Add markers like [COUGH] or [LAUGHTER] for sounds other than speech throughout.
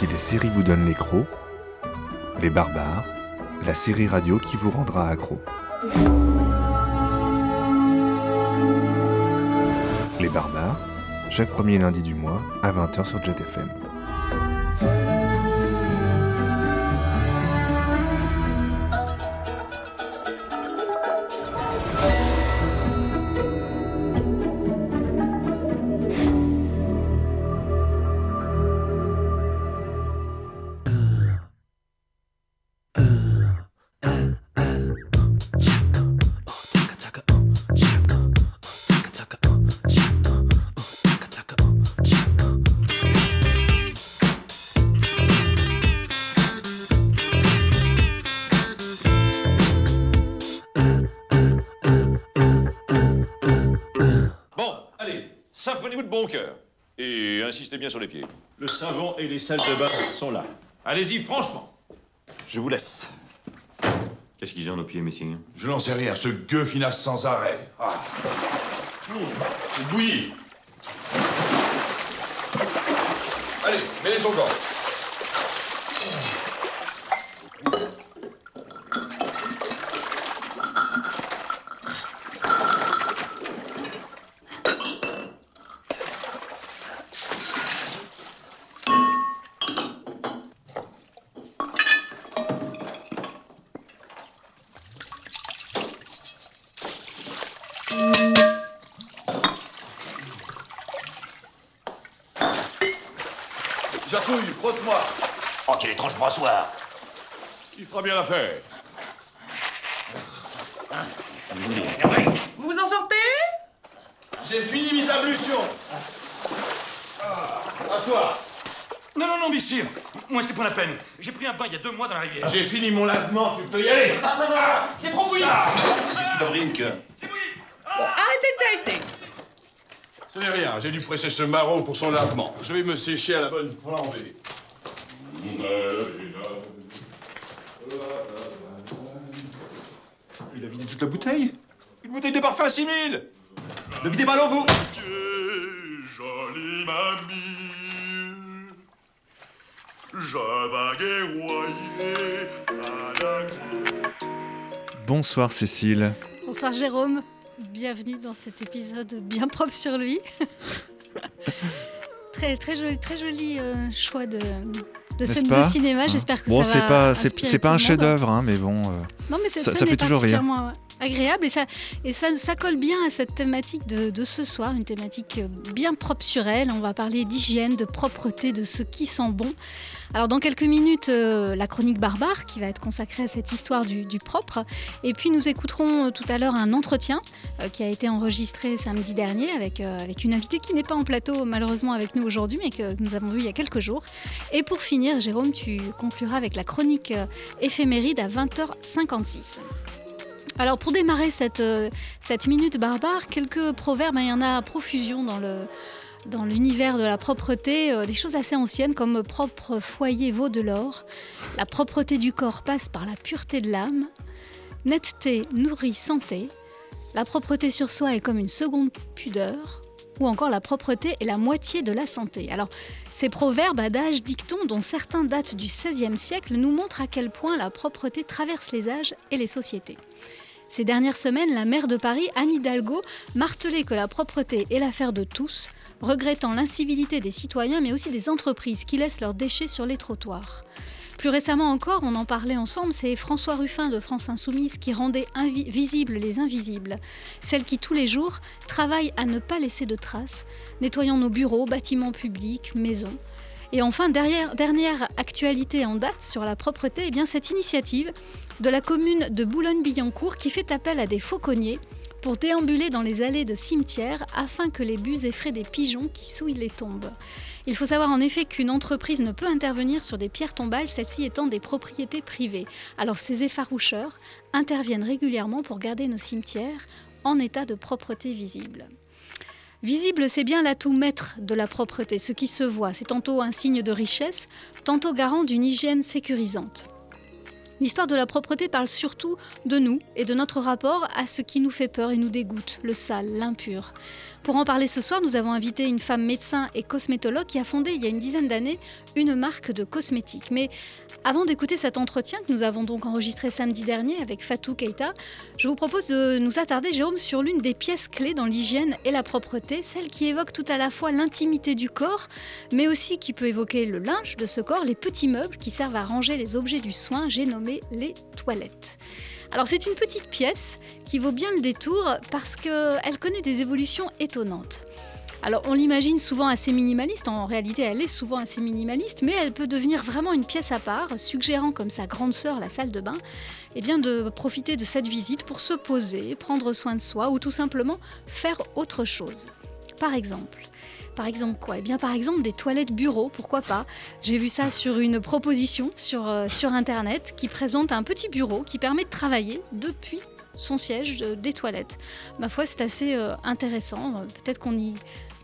Si les séries vous donnent les crocs, Les Barbares, la série radio qui vous rendra accro. Les Barbares, chaque premier lundi du mois à 20h sur JetFM. Bien sur les pieds. Le savon et les salles de bain sont là. Allez-y, franchement. Je vous laisse. Qu'est-ce qu'ils ont nos pieds, messieurs? Je n'en sais rien, ce gueux finasse sans arrêt. Ah. Mmh, c'est bouilli. Allez, mets-les au gant. Jacouille, frotte-moi. Oh, quel étrange brassoir Il fera bien l'affaire. Vous vous en sortez? J'ai fini mes ablutions. Ah, à toi. Non, non, non, messieurs Moi, c'était pas la peine. J'ai pris un bain il y a deux mois dans la rivière. J'ai fini mon lavement, tu peux y aller. Ah, C'est trop bouilli Qu'est-ce qui fabrique C'est bouilli Arrêtez de chahuter. Ce n'est rien, j'ai dû presser ce maraud pour son lavement. Je vais me sécher à la bonne flambée. Il a vidé toute la bouteille Une bouteille de parfum à 6000 Le videz ballon, vous Jolie mamie, je Bonsoir Cécile. Bonsoir Jérôme, bienvenue dans cet épisode bien propre sur lui. [LAUGHS] très très joli, très joli euh, choix de, de scène pas de cinéma. Hein. J'espère que Bon, ça c'est va pas, c'est, inspirer c'est pas un chef-d'œuvre, hein, mais bon. euh, Non, mais Ça- ça fait toujours rire. Agréable et ça et ça, ça colle bien à cette thématique de, de ce soir, une thématique bien propre sur elle. On va parler d'hygiène, de propreté, de ce qui sent bon. Alors dans quelques minutes, euh, la chronique barbare qui va être consacrée à cette histoire du, du propre. Et puis nous écouterons euh, tout à l'heure un entretien euh, qui a été enregistré samedi dernier avec, avec une invitée qui n'est pas en plateau malheureusement avec nous aujourd'hui, mais que nous avons vu il y a quelques jours. Et pour finir, Jérôme, tu concluras avec la chronique éphéméride à 20h56. Alors pour démarrer cette, euh, cette minute barbare, quelques proverbes, hein, il y en a à profusion dans le dans l'univers de la propreté, euh, des choses assez anciennes comme propre foyer vaut de l'or, la propreté du corps passe par la pureté de l'âme, netteté nourrit santé, la propreté sur soi est comme une seconde pudeur, ou encore la propreté est la moitié de la santé. Alors ces proverbes, adages, dictons, dont certains datent du XVIe siècle, nous montrent à quel point la propreté traverse les âges et les sociétés. Ces dernières semaines, la maire de Paris, Anne Hidalgo, martelait que la propreté est l'affaire de tous, regrettant l'incivilité des citoyens mais aussi des entreprises qui laissent leurs déchets sur les trottoirs. Plus récemment encore, on en parlait ensemble, c'est François Ruffin de France Insoumise qui rendait visibles les invisibles, celles qui tous les jours travaillent à ne pas laisser de traces, nettoyant nos bureaux, bâtiments publics, maisons. Et enfin, dernière actualité en date sur la propreté, eh bien cette initiative de la commune de Boulogne-Billancourt qui fait appel à des fauconniers pour déambuler dans les allées de cimetières afin que les bus effraient des pigeons qui souillent les tombes. Il faut savoir en effet qu'une entreprise ne peut intervenir sur des pierres tombales, celles-ci étant des propriétés privées. Alors ces effaroucheurs interviennent régulièrement pour garder nos cimetières en état de propreté visible. Visible, c'est bien l'atout maître de la propreté, ce qui se voit. C'est tantôt un signe de richesse, tantôt garant d'une hygiène sécurisante. L'histoire de la propreté parle surtout de nous et de notre rapport à ce qui nous fait peur et nous dégoûte, le sale, l'impur. Pour en parler ce soir, nous avons invité une femme médecin et cosmétologue qui a fondé il y a une dizaine d'années une marque de cosmétiques. Mais avant d'écouter cet entretien que nous avons donc enregistré samedi dernier avec Fatou Keita, je vous propose de nous attarder, Jérôme, sur l'une des pièces clés dans l'hygiène et la propreté, celle qui évoque tout à la fois l'intimité du corps, mais aussi qui peut évoquer le linge de ce corps, les petits meubles qui servent à ranger les objets du soin, j'ai nommé les toilettes. Alors c'est une petite pièce qui vaut bien le détour parce qu'elle connaît des évolutions étonnantes. Alors on l'imagine souvent assez minimaliste, en réalité elle est souvent assez minimaliste, mais elle peut devenir vraiment une pièce à part, suggérant comme sa grande sœur la salle de bain, eh bien de profiter de cette visite pour se poser, prendre soin de soi ou tout simplement faire autre chose. Par exemple, par exemple quoi? Eh bien par exemple des toilettes bureau, pourquoi pas? J'ai vu ça sur une proposition sur, euh, sur internet qui présente un petit bureau qui permet de travailler depuis son siège euh, des toilettes. Ma foi, c'est assez euh, intéressant. Peut-être qu'on y,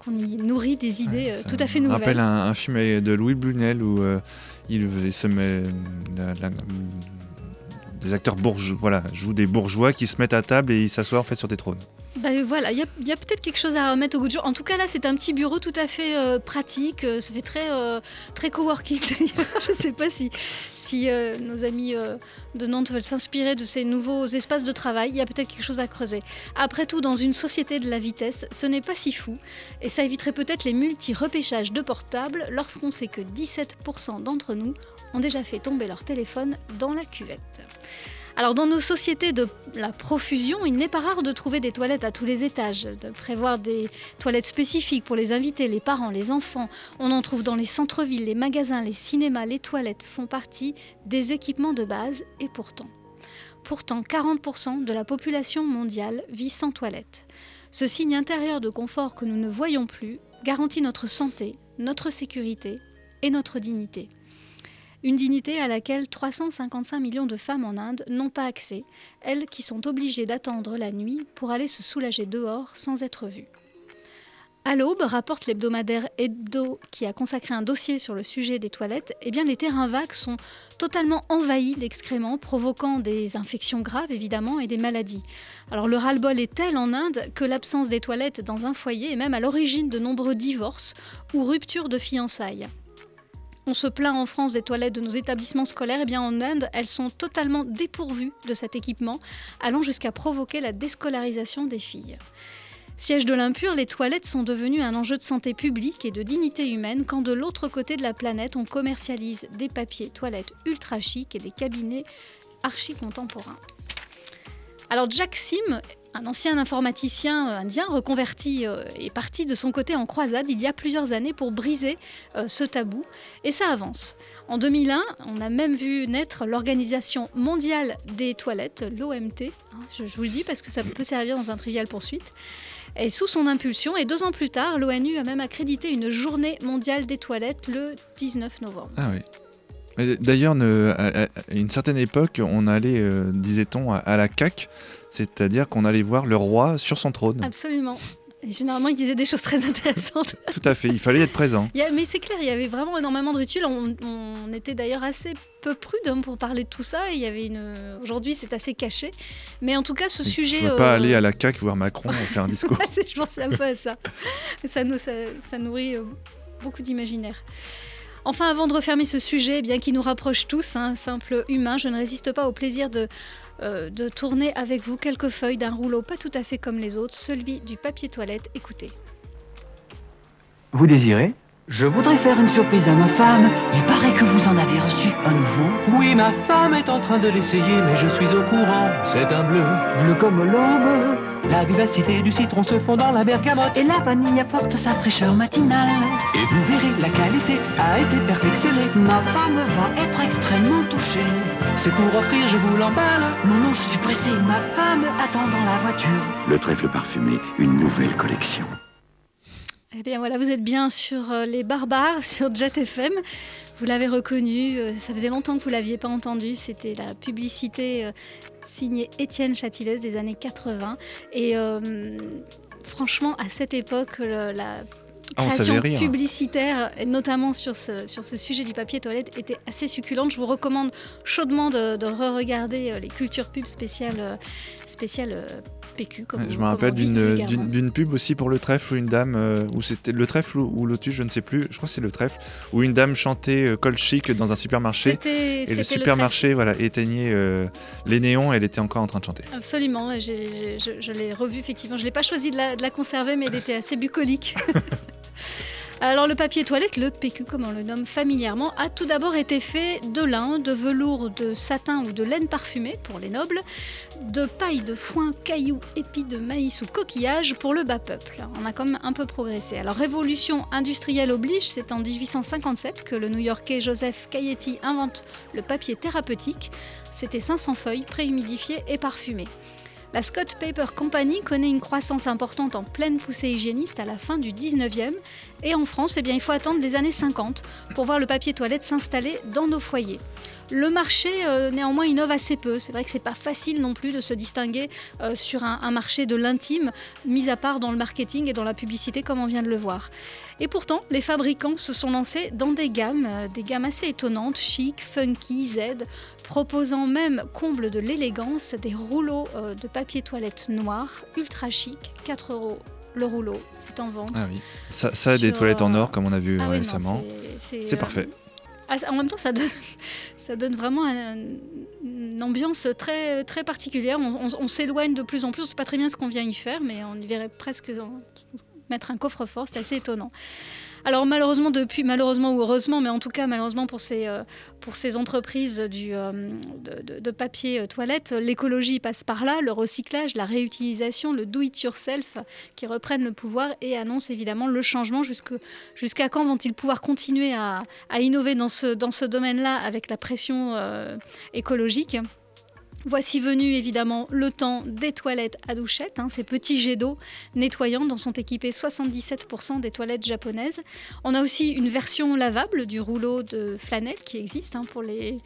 qu'on y nourrit des idées tout à fait me nouvelles. rappelle un, un film de Louis Brunel où il, il se met la- la- des acteurs bourgeois, voilà, jouent des bourgeois qui se mettent à table et ils s'assoient en fait sur des trônes. Bah, voilà, il y a, peut-être quelque chose à remettre au goût du jour. En tout cas, là, c'est un petit bureau tout à fait euh, pratique. Euh, Ça fait très, euh, coworking. [LAUGHS] Je ne sais pas si, si euh, nos amis euh, de Nantes veulent s'inspirer de ces nouveaux espaces de travail. Il y a peut-être quelque chose à creuser. Après tout, dans une société de la vitesse, ce n'est pas si fou. Et ça éviterait peut-être les multi-repêchages de portables lorsqu'on sait que 17% d'entre nous ont déjà fait tomber leur téléphone dans la cuvette. Alors dans nos sociétés de la profusion, il n'est pas rare de trouver des toilettes à tous les étages, de prévoir des toilettes spécifiques pour les invités, les parents, les enfants. On en trouve dans les centres-villes, les magasins, les cinémas, les toilettes font partie des équipements de base et pourtant. Pourtant, 40% de la population mondiale vit sans toilette. Ce signe intérieur de confort que nous ne voyons plus garantit notre santé, notre sécurité et notre dignité. Une dignité à laquelle 355 millions de femmes en Inde n'ont pas accès, elles qui sont obligées d'attendre la nuit pour aller se soulager dehors sans être vues. À l'aube, rapporte l'hebdomadaire Hebdo qui a consacré un dossier sur le sujet des toilettes, eh bien les terrains vagues sont totalement envahis d'excréments, provoquant des infections graves évidemment et des maladies. Alors le ras-le-bol est tel en Inde que l'absence des toilettes dans un foyer est même à l'origine de nombreux divorces ou ruptures de fiançailles. On se plaint en France des toilettes de nos établissements scolaires, et bien en Inde, elles sont totalement dépourvues de cet équipement, allant jusqu'à provoquer la déscolarisation des filles. Siège de l'impur, les toilettes sont devenues un enjeu de santé publique et de dignité humaine quand de l'autre côté de la planète, on commercialise des papiers toilettes ultra chics et des cabinets archi contemporains. Alors Jack Sim, un ancien informaticien euh, indien reconverti, euh, est parti de son côté en croisade il y a plusieurs années pour briser euh, ce tabou et ça avance. En 2001, on a même vu naître l'Organisation mondiale des toilettes, l'OMT. hein, Je, vous le dis parce que ça peut servir dans un trivial poursuite. Et sous son impulsion, et deux ans plus tard, l'ONU a même accrédité une journée mondiale des toilettes le 19 novembre. Ah oui. D'ailleurs, à, une certaine époque, on allait, disait-on, à la CAC, c'est-à-dire qu'on allait voir le roi sur son trône. Absolument. Et généralement, il disait des choses très intéressantes. [LAUGHS] Tout à fait, il fallait être présent. A- mais c'est clair, il y avait vraiment énormément de rituels. On, on était d'ailleurs assez peu prudents pour parler de tout ça. Et il y avait une. Aujourd'hui, c'est assez caché. Mais en tout cas, ce Je sujet. ne veux pas euh, aller à la CAC voir Macron faire un [LAUGHS] discours. Je pensais un peu à ça. Ça, nous, ça, ça nourrit euh, beaucoup d'imaginaire. Enfin, avant de refermer ce sujet, bien qu'il nous rapproche tous, un simple humain, je ne résiste pas au plaisir de, euh, de tourner avec vous quelques feuilles d'un rouleau pas tout à fait comme les autres, celui du papier toilette. Écoutez. Vous désirez Je voudrais faire une surprise à ma femme. Il paraît que vous en avez reçu un nouveau. Oui, ma femme est en train de l'essayer, mais je suis au courant. C'est un bleu. Bleu comme l'aube. La vivacité du citron se fond dans la bergamote. Et la vanille apporte sa fraîcheur matinale. Et vous verrez, la qualité a été perfectionnée. Ma femme va être extrêmement touchée. C'est pour offrir, je vous l'emballe. Non, non, je suis pressé. Ma femme attend dans la voiture. Le trèfle parfumé, une nouvelle collection. Eh bien voilà, vous êtes bien sur euh, Les Barbares, [LAUGHS] sur Jet FM. Vous l'avez reconnu, euh, ça faisait longtemps que vous ne l'aviez pas entendu. C'était la publicité signée Étienne Châtillès des années 80. Et euh, franchement, à cette époque, la Ah, on création publicitaire, notamment sur ce, sur ce sujet du papier toilette, était assez succulente. Je vous recommande chaudement de, de re-regarder euh, les cultures pubs spéciales, euh, spéciales euh, PQ. Comme, je me rappelle d'une pub aussi pour le trèfle où une dame, euh, où c'était le trèfle ou, ou lotus, je ne sais plus, je crois que c'est le trèfle, où une dame chantait euh, col chic dans un supermarché. Et le supermarché voilà, éteignait euh, les néons et elle était encore en train de chanter. Absolument, je, je l'ai revu effectivement. Je l'ai pas choisi de la, de la conserver, mais elle était assez bucolique. [LAUGHS] Alors le papier toilette, le PQ comme on le nomme familièrement, a tout d'abord été fait de lin, de velours, de satin ou de laine parfumée pour les nobles, de paille, de foin, cailloux, épis de maïs ou coquillages pour le bas peuple. On a quand même un peu progressé. Alors révolution industrielle oblige, c'est en 1857 que le New-Yorkais Joseph Cayetti invente le papier thérapeutique. C'était 500 feuilles préhumidifiées et parfumées. La Scott Paper Company connaît une croissance importante en pleine poussée hygiéniste à la fin du 19e. Et en France, eh il faut attendre les années 50 pour voir le papier toilette s'installer dans nos foyers. Le marché, euh, néanmoins, innove assez peu. C'est vrai que c'est pas facile non plus de se distinguer euh, sur un, un marché de l'intime, mis à part dans le marketing et dans la publicité, comme on vient de le voir. Et pourtant, les fabricants se sont lancés dans des gammes, euh, des gammes assez étonnantes, chic, funky, Z, proposant même, comble de l'élégance, des rouleaux de papier toilette noir, ultra chic, 4 euros le rouleau, c'est en vente. Ah oui. Ça, ça des toilettes en or, comme on a vu Ah récemment. c'est- parfait. ah, en même temps, ça donne, ça donne vraiment un- une ambiance très, particulière. On, on- s'éloigne de plus en plus. On ne sait pas très bien ce qu'on vient y faire, mais on y verrait presque mettre un coffre-fort. C'est assez étonnant. Alors malheureusement, depuis, malheureusement ou heureusement, mais en tout cas malheureusement pour ces, euh, entreprises euh, de, papier euh, toilette, l'écologie passe par là, le recyclage, la réutilisation, le do-it-yourself qui reprennent le pouvoir et annoncent évidemment le changement. Jusqu'à quand vont-ils pouvoir continuer à, innover dans ce, domaine-là avec la pression écologique? Voici venu évidemment le temps des toilettes à douchette, hein, ces petits jets d'eau nettoyants dont sont équipés 77% des toilettes japonaises. On a aussi une version lavable du rouleau de flanelle qui existe hein, pour les,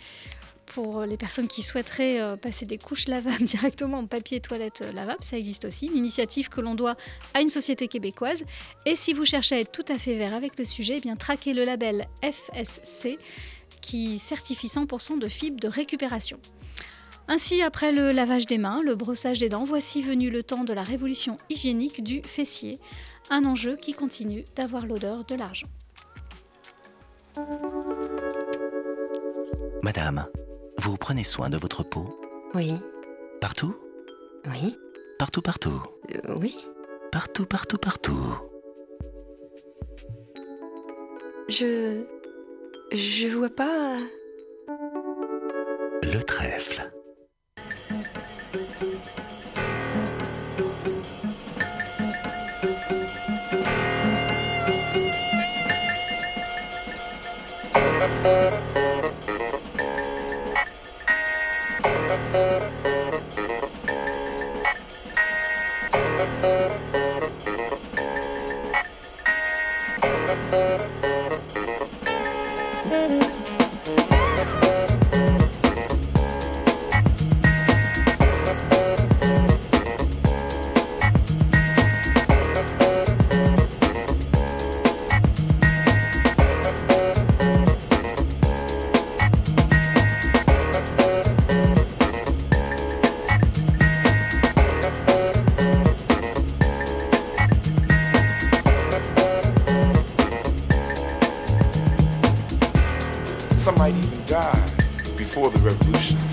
personnes qui souhaiteraient euh, passer des couches lavables [LAUGHS] directement en papier toilette euh, lavable, ça existe aussi. Une initiative que l'on doit à une société québécoise. Et si vous cherchez à être tout à fait vert avec le sujet, eh bien traquez le label FSC qui certifie 100% de fibres de récupération. Ainsi, après le lavage des mains, le brossage des dents, voici venu le temps de la révolution hygiénique du fessier, un enjeu qui continue d'avoir l'odeur de l'argent. Madame, vous prenez soin de votre peau? Oui. Partout? Oui. Partout, partout. Euh, oui. Partout, partout, partout. Je. Je vois pas. Le trèfle. Música before the revolution.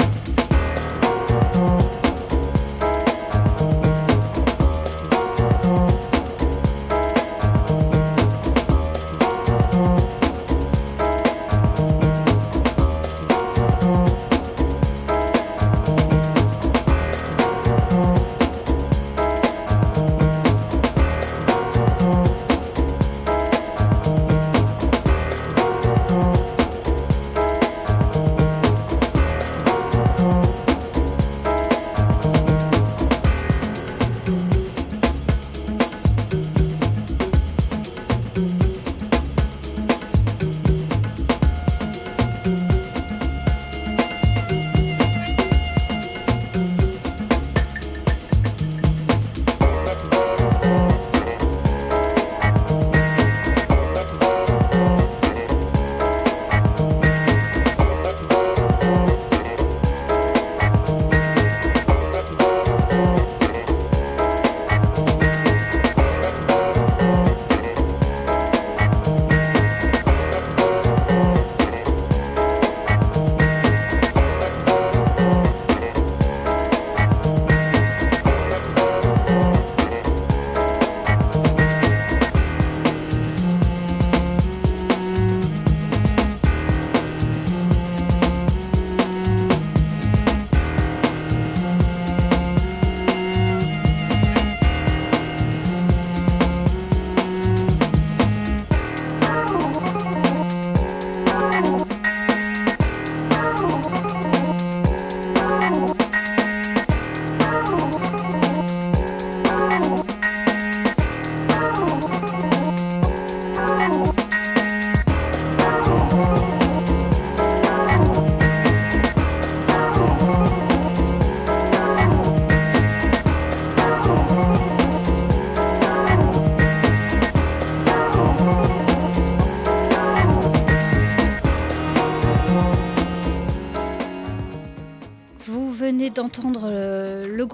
Le,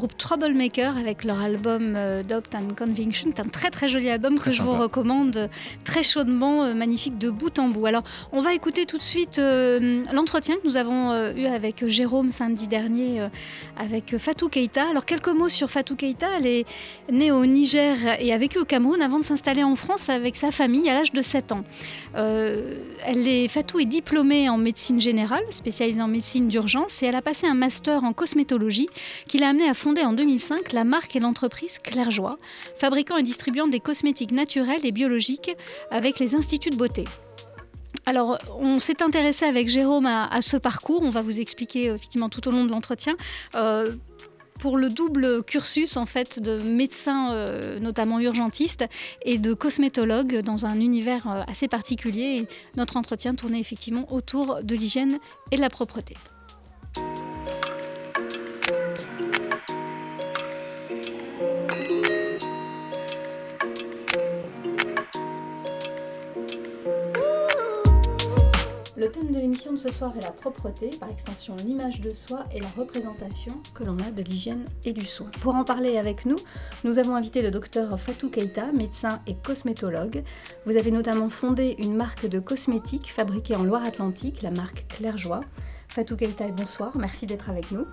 groupe Troublemaker avec leur album euh, Dopt and Conviction. C'est un très très joli album Très que je vous recommande euh, très chaudement, euh, magnifique de bout en bout. Alors, on va écouter tout de suite euh, l'entretien que nous avons euh, eu avec Jérôme samedi dernier euh, avec Fatou Keita. Alors, quelques mots sur Fatou Keita. Elle est née au Niger et a vécu au Cameroun avant de s'installer en France avec sa famille à l'âge de 7 ans. Elle est, Fatou est diplômée en médecine générale, spécialisée en médecine d'urgence, et elle a passé un master en cosmétologie qui l'a amenée à fonder en 2005 la marque et l'entreprise Clairjoie, fabriquant et distribuant des cosmétiques naturels et biologiques avec les instituts de beauté. Alors, on s'est intéressé avec Jérôme à, ce parcours. On va vous expliquer euh, effectivement tout au long de l'entretien. Euh, pour le double cursus en fait de médecin, euh, notamment urgentiste, et de cosmétologue dans un univers assez particulier. Notre entretien tournait effectivement autour de l'hygiène et de la propreté. Le thème de l'émission de ce soir est la propreté, par extension l'image de soi et la représentation que l'on a de l'hygiène et du soin. Pour en parler avec nous, nous avons invité le docteur Fatou Keita, médecin et cosmétologue. Vous avez notamment fondé une marque de cosmétiques fabriquée en Loire-Atlantique, la marque Clairjoie. Fatou Keita, bonsoir, merci d'être avec nous.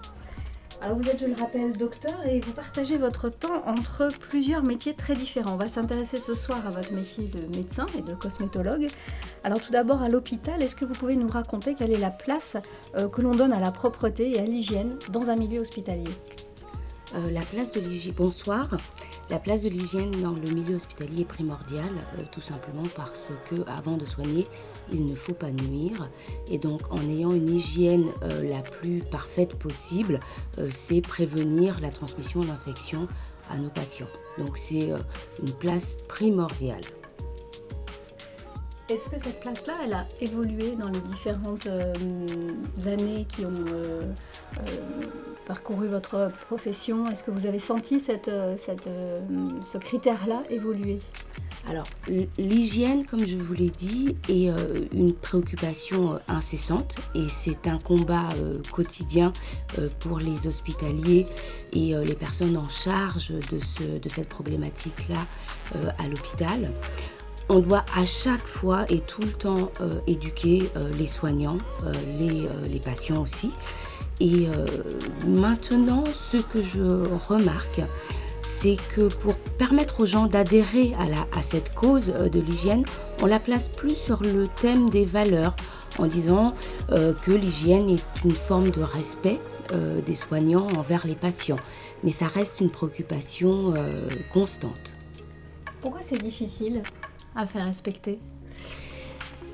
Alors vous êtes, je le rappelle, docteur et vous partagez votre temps entre plusieurs métiers très différents. On va s'intéresser ce soir à votre métier de médecin et de cosmétologue. Alors tout d'abord à l'hôpital, est-ce que vous pouvez nous raconter quelle est la place euh, que l'on donne à la propreté et à l'hygiène dans un milieu hospitalier? Euh, la place de l'hygiène, bonsoir. La place de l'hygiène dans le milieu hospitalier est primordiale, euh, tout simplement parce que avant de soigner, il ne faut pas nuire. Et donc, en ayant une hygiène euh, la plus parfaite possible, euh, c'est prévenir la transmission d'infections à nos patients. Donc, c'est une place primordiale. Est-ce que cette place-là, a évolué dans les différentes euh, années qui ont euh, euh, parcouru votre profession? Est-ce que vous avez senti ce critère-là évoluer? Alors, l'hygiène, comme je vous l'ai dit, est une préoccupation incessante et c'est un combat quotidien pour les hospitaliers et les personnes en charge de, de cette problématique-là à l'hôpital. On doit à chaque fois et tout le temps euh, éduquer euh, les soignants, euh, les, patients aussi. Et maintenant, ce que je remarque, c'est que pour permettre aux gens d'adhérer à, cette cause de l'hygiène, on la place plus sur le thème des valeurs, en disant que l'hygiène est une forme de respect des soignants envers les patients. Mais ça reste une préoccupation constante. Pourquoi c'est difficile? À faire respecter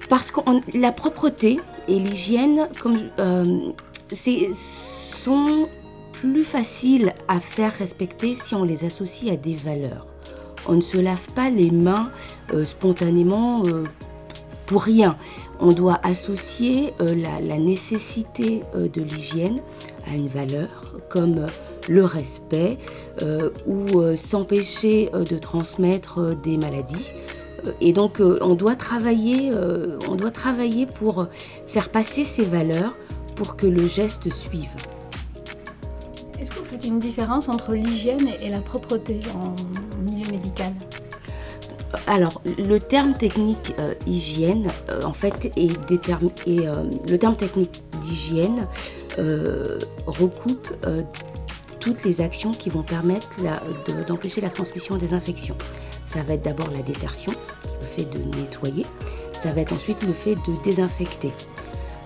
Parce que la propreté et l'hygiène, comme euh, sont plus faciles à faire respecter si on les associe à des valeurs. On ne se lave pas les mains euh, spontanément euh, pour rien. On doit associer la, nécessité de l'hygiène à une valeur comme le respect ou s'empêcher de transmettre des maladies. Et donc, euh, on, doit travailler, euh, on doit travailler pour faire passer ces valeurs pour que le geste suive. Est-ce que vous faites une différence entre l'hygiène et la propreté en milieu médical? Alors, le terme technique euh, hygiène, euh, en fait, est et, euh, le terme technique d'hygiène recoupe toutes les actions qui vont permettre d'empêcher la transmission des infections. Ça va être d'abord la détertion, le fait de nettoyer. Ça va être ensuite le fait de désinfecter.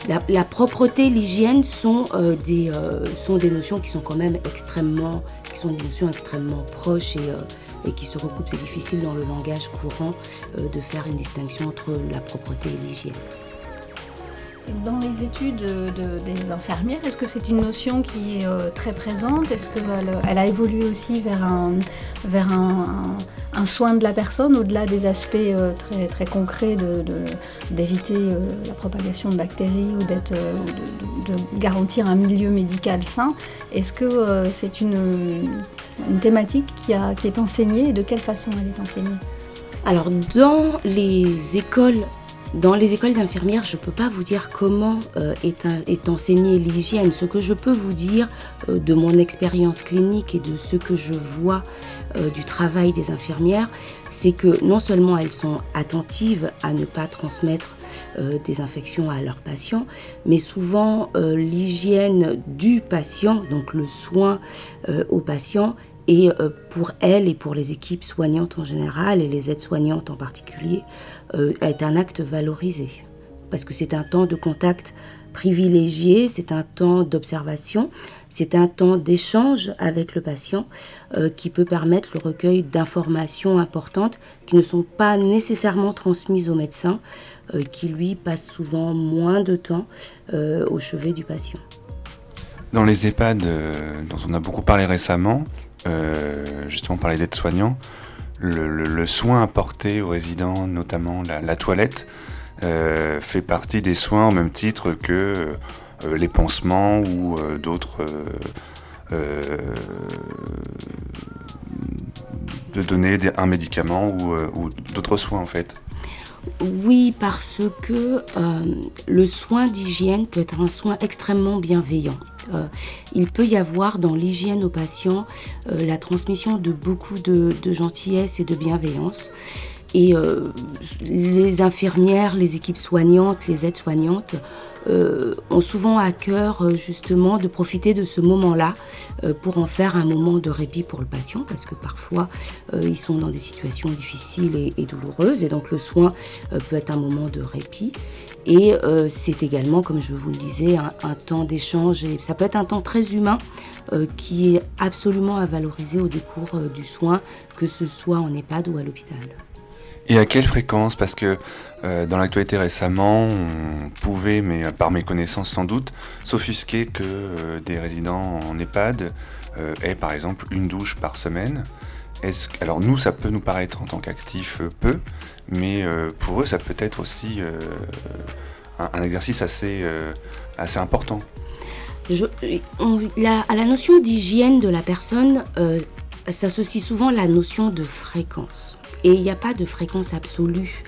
La, propreté, l'hygiène sont, euh, des, euh, sont des notions qui sont quand même extrêmement, qui sont des notions extrêmement proches et, euh, et qui se recoupent. C'est difficile dans le langage courant de faire une distinction entre la propreté et l'hygiène. Dans les études de- des infirmières, est-ce que c'est une notion qui est euh, très présente? Est-ce qu'elle elle a évolué aussi vers un, soin de la personne, au-delà des aspects euh, très, concrets d'éviter euh, la propagation de bactéries ou de, garantir un milieu médical sain? Est-ce que c'est une, thématique qui, qui est enseignée et de quelle façon elle est enseignée? Alors, dans les écoles Dans les écoles d'infirmières, je ne peux pas vous dire comment euh, est, enseignée l'hygiène. Ce que je peux vous dire euh, de mon expérience clinique et de ce que je vois euh, du travail des infirmières, c'est que non seulement elles sont attentives à ne pas transmettre des infections à leurs patients, mais souvent l'hygiène du patient, donc le soin au patient, et pour elles et pour les équipes soignantes en général et les aides-soignantes en particulier, euh, est un acte valorisé. Parce que c'est un temps de contact privilégié, c'est un temps d'observation, c'est un temps d'échange avec le patient euh, qui peut permettre le recueil d'informations importantes qui ne sont pas nécessairement transmises au médecin, euh, qui lui passe souvent moins de temps au chevet du patient. Dans les EHPAD dont on a beaucoup parlé récemment, justement par les aides-soignants, le, soin apporté aux résidents, notamment la, toilette, euh, fait partie des soins au même titre que euh, les pansements ou euh, d'autres de donner un médicament ou d'autres soins en fait. Oui, parce que le soin d'hygiène peut être un soin extrêmement bienveillant. Euh, il peut y avoir dans l'hygiène aux patients euh, la transmission de beaucoup de, gentillesse et de bienveillance. Et euh, les infirmières, les équipes soignantes, les aides-soignantes ont souvent à cœur justement de profiter de ce moment-là pour en faire un moment de répit pour le patient, parce que parfois ils sont dans des situations difficiles et, et douloureuses, et donc le soin peut être un moment de répit. Et euh, c'est également, comme je vous le disais, un, temps d'échange. Et ça peut être un temps très humain euh, qui est absolument à valoriser au décours euh, du soin, que ce soit en EHPAD ou à l'hôpital. Et à quelle fréquence? Parce que dans l'actualité récemment, on pouvait, mais par mes connaissances sans doute, s'offusquer que des résidents en EHPAD aient par exemple une douche par semaine. Alors nous, ça peut nous paraître en tant qu'actifs peu, mais euh, pour eux, ça peut être aussi euh, un, exercice assez, euh, assez important. à la notion d'hygiène de la personne s'associe souvent la notion de fréquence. Et il n'y a pas de fréquence absolue.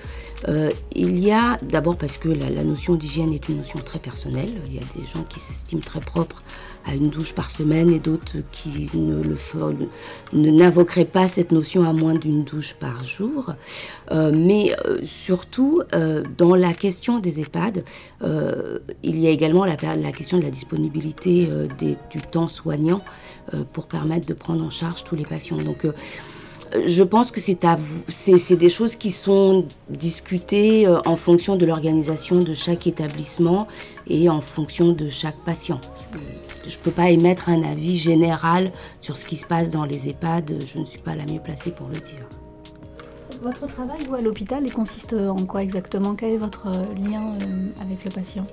Euh, il y a, d'abord parce que la, notion d'hygiène est une notion très personnelle, il y a des gens qui s'estiment très propres à une douche par semaine et d'autres qui ne n'invoqueraient pas cette notion à moins d'une douche par jour. Euh, mais euh, surtout, dans la question des EHPAD, il y a également la, la question de la disponibilité du temps soignant pour permettre de prendre en charge tous les patients. Donc, je pense que c'est à vous. C'est des choses qui sont discutées euh, en fonction de l'organisation de chaque établissement et en fonction de chaque patient. Je ne peux pas émettre un avis général sur ce qui se passe dans les EHPAD. Je ne suis pas la mieux placée pour le dire. Votre travail, vous, à l'hôpital, consiste en quoi exactement? Quel est votre lien euh, avec le patient?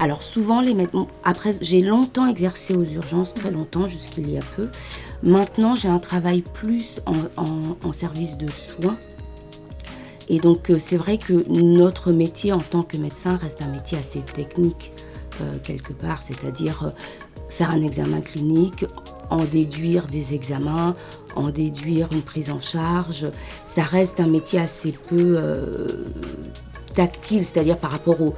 Alors souvent, les après j'ai longtemps exercé aux urgences, très longtemps, jusqu'il y a peu. Maintenant, j'ai un travail plus en, service de soins. Et donc, euh, c'est vrai que notre métier en tant que médecin reste un métier assez technique, euh, quelque part, c'est-à-dire euh, faire un examen clinique, en déduire des examens, en déduire une prise en charge. Ça reste un métier assez peu tactile, c'est-à-dire par rapport au,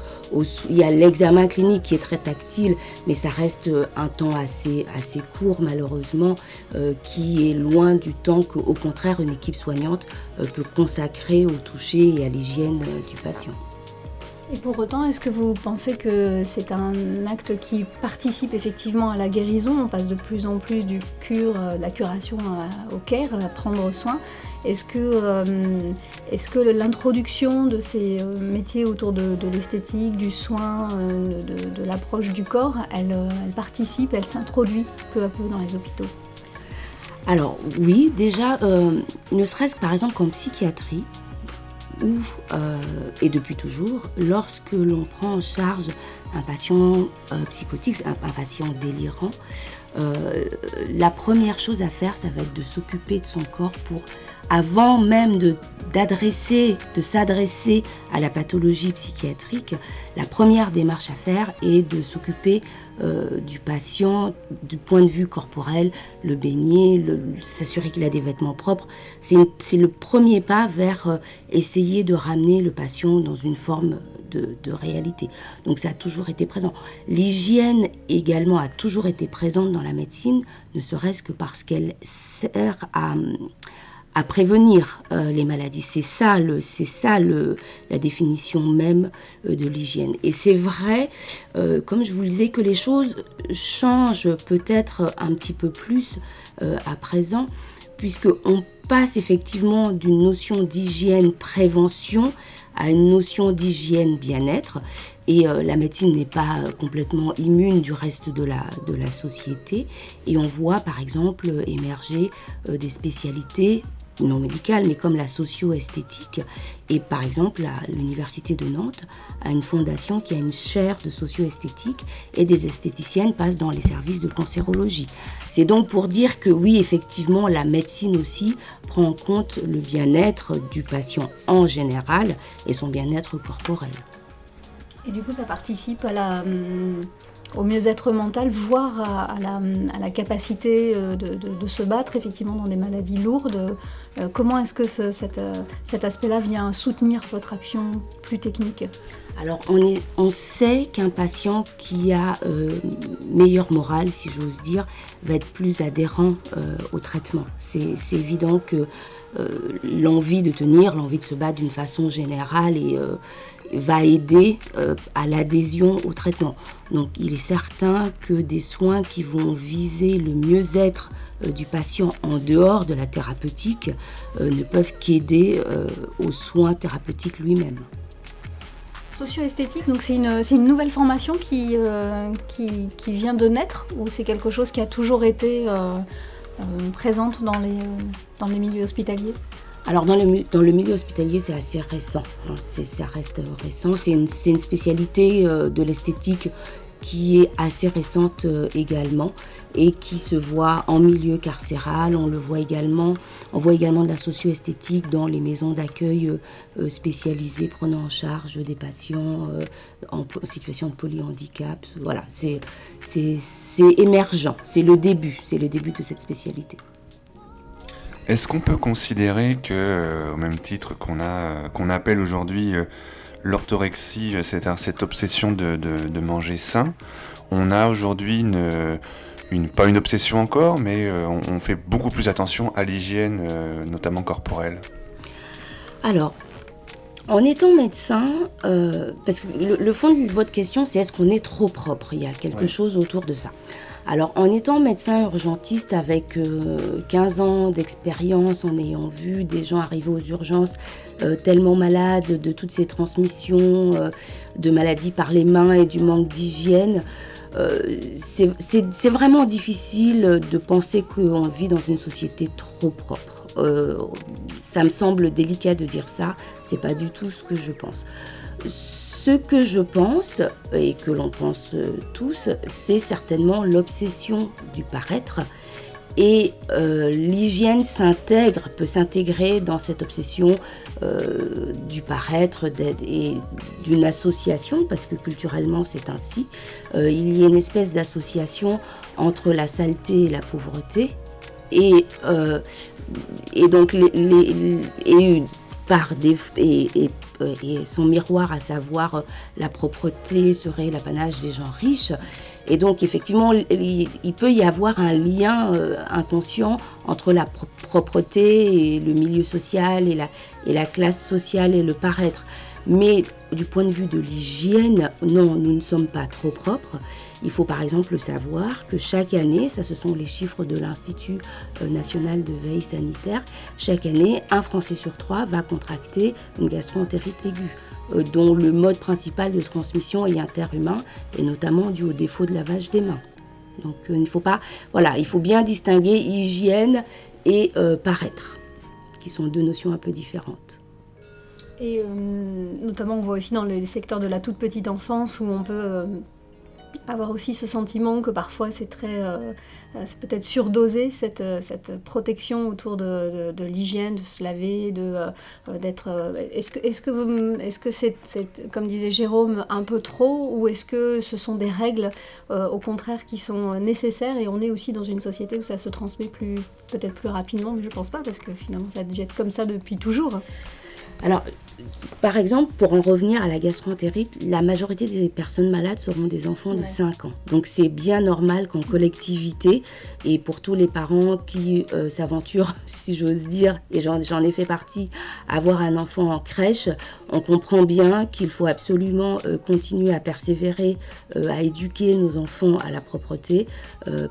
il y a l'examen clinique qui est très tactile, mais ça reste euh, un temps assez, assez court malheureusement, euh, qui est loin du temps qu'au contraire une équipe soignante euh, peut consacrer au toucher et à l'hygiène du patient. Et pour autant, est-ce que vous pensez que c'est un acte qui participe effectivement à la guérison? On passe de plus en plus du cure, de la curation au care, à prendre soin. Est-ce que, euh, que l'introduction de ces euh, métiers autour de, l'esthétique, du soin, euh, de, l'approche du corps, elle, participe, elle s'introduit peu à peu dans les hôpitaux? Alors oui, déjà, ne serait-ce que par exemple en psychiatrie, où, et depuis toujours, lorsque l'on prend en charge un patient psychotique, un, patient délirant, la première chose à faire, ça va être de s'occuper de son corps pour avant même de s'adresser à la pathologie psychiatrique, la première démarche à faire est de s'occuper euh, du patient du point de vue corporel, le baigner, s'assurer qu'il a des vêtements propres. C'est le premier pas vers euh, essayer de ramener le patient dans une forme de, réalité. Donc ça a toujours été présent. L'hygiène également a toujours été présente dans la médecine, ne serait-ce que parce qu'elle sert à prévenir euh, les maladies. C'est ça, le, c'est ça le, la définition même euh, de l'hygiène. Et c'est vrai, euh, comme je vous le disais, que les choses changent peut-être un petit peu plus à présent, puisqu'on passe effectivement d'une notion d'hygiène prévention à une notion d'hygiène bien-être. Et la médecine n'est pas complètement immune du reste de la, de la société. Et on voit par exemple émerger des spécialités non médicale, mais comme la socio-esthétique. Et par exemple, l'Université de Nantes a une fondation qui a une chaire de socio-esthétique et des esthéticiennes passent dans les services de cancérologie. C'est donc pour dire que oui, effectivement, la médecine aussi prend en compte le bien-être du patient en général et son bien-être corporel. Et du coup, ça participe à la, hum, au mieux-être mental, voire à, la, capacité euh, de, se battre effectivement dans des maladies lourdes. Euh, comment est-ce que euh, cet aspect-là vient soutenir votre action plus technique? Alors on, sait qu'un patient qui a meilleure morale, si j'ose dire, va être plus adhérent au traitement. C'est évident que l'envie de tenir, l'envie de se battre d'une façon générale va aider euh, à l'adhésion au traitement. Donc il est certain que des soins qui vont viser le mieux-être euh, du patient en dehors de la thérapeutique euh, ne peuvent qu'aider aux soins thérapeutiques lui-même. Socio-esthétique, donc c'est une, une, nouvelle formation qui, qui, vient de naître ou c'est quelque chose qui a toujours été présente dans les, dans les milieux hospitaliers alors dans le, milieu hospitalier, c'est assez récent. Hein. ça reste récent. C'est une, une, spécialité euh, de l'esthétique qui est assez récente euh, également et qui se voit en milieu carcéral. On le voit également. On voit également de la socio-esthétique dans les maisons d'accueil euh, spécialisées prenant en charge des patients en, situation de polyhandicap. Voilà, c'est émergent. C'est le début. C'est le début de cette spécialité. Est-ce qu'on peut considérer que, euh, au même titre qu'on euh, qu'on appelle aujourd'hui euh, l'orthorexie, c'est-à-dire cette obsession de, manger sain, on a aujourd'hui une, une, pas une obsession encore, mais on, fait beaucoup plus attention à l'hygiène, notamment corporelle. Alors, en étant médecin, parce que le, fond de votre question, c'est est-ce qu'on est trop propre? Il y a quelque chose autour de ça. Alors en étant médecin urgentiste avec 15 euh, ans d'expérience, en ayant vu des gens arriver aux urgences euh, tellement malades de toutes ces transmissions euh, de maladies par les mains et du manque d'hygiène, c'est vraiment difficile de penser qu'on vit dans une société trop propre. ça me semble délicat de dire ça, c'est pas du tout ce que je pense. Ce que je pense, et que l'on pense tous, c'est certainement l'obsession du paraître. Et euh, l'hygiène peut s'intégrer dans cette obsession euh, du paraître et d'une association, parce que culturellement c'est ainsi. Euh, il y a une espèce d'association entre la saleté et la pauvreté. Et, donc, par et, son miroir, à savoir la propreté, serait l'apanage des gens riches. Et donc, effectivement, il, peut y avoir un lien euh, inconscient entre la propreté et le milieu social et la, et la classe sociale et le paraître. Mais du point de vue de l'hygiène, non, nous ne sommes pas trop propres. Il faut par exemple savoir que chaque année, ça ce sont les chiffres de l'Institut euh, national de veille sanitaire, chaque année, un Français sur trois va contracter une gastroentérite aiguë dont le mode principal de transmission est interhumain et notamment dû au défaut de lavage des mains. Donc euh, il faut pas, voilà, il faut bien distinguer hygiène et paraître, qui sont deux notions un peu différentes. Et notamment, on voit aussi dans les secteurs de la toute petite enfance où on peut avoir aussi ce sentiment que parfois c'est très, euh, euh, c'est peut-être surdosé cette, euh, cette protection autour de, de, l'hygiène, de se laver, de d'être. est-ce que est-ce que vous, est-ce que c'est, comme disait Jérôme un peu trop ou est-ce que ce sont des règles au contraire qui sont nécessaires et on est aussi dans une société où ça se transmet plus peut-être plus rapidement, mais je pense pas parce que finalement ça a dû être comme ça depuis toujours. Alors, par exemple, pour en revenir à la gastroentérite, la majorité des personnes malades seront des enfants de 5 ans. Donc c'est bien normal qu'en collectivité, et pour tous les parents qui euh, s'aventurent, [LAUGHS] si j'ose dire, et j'en ai fait partie, avoir un enfant en crèche, on comprend bien qu'il faut absolument euh, continuer à persévérer, euh, à éduquer nos enfants à la propreté,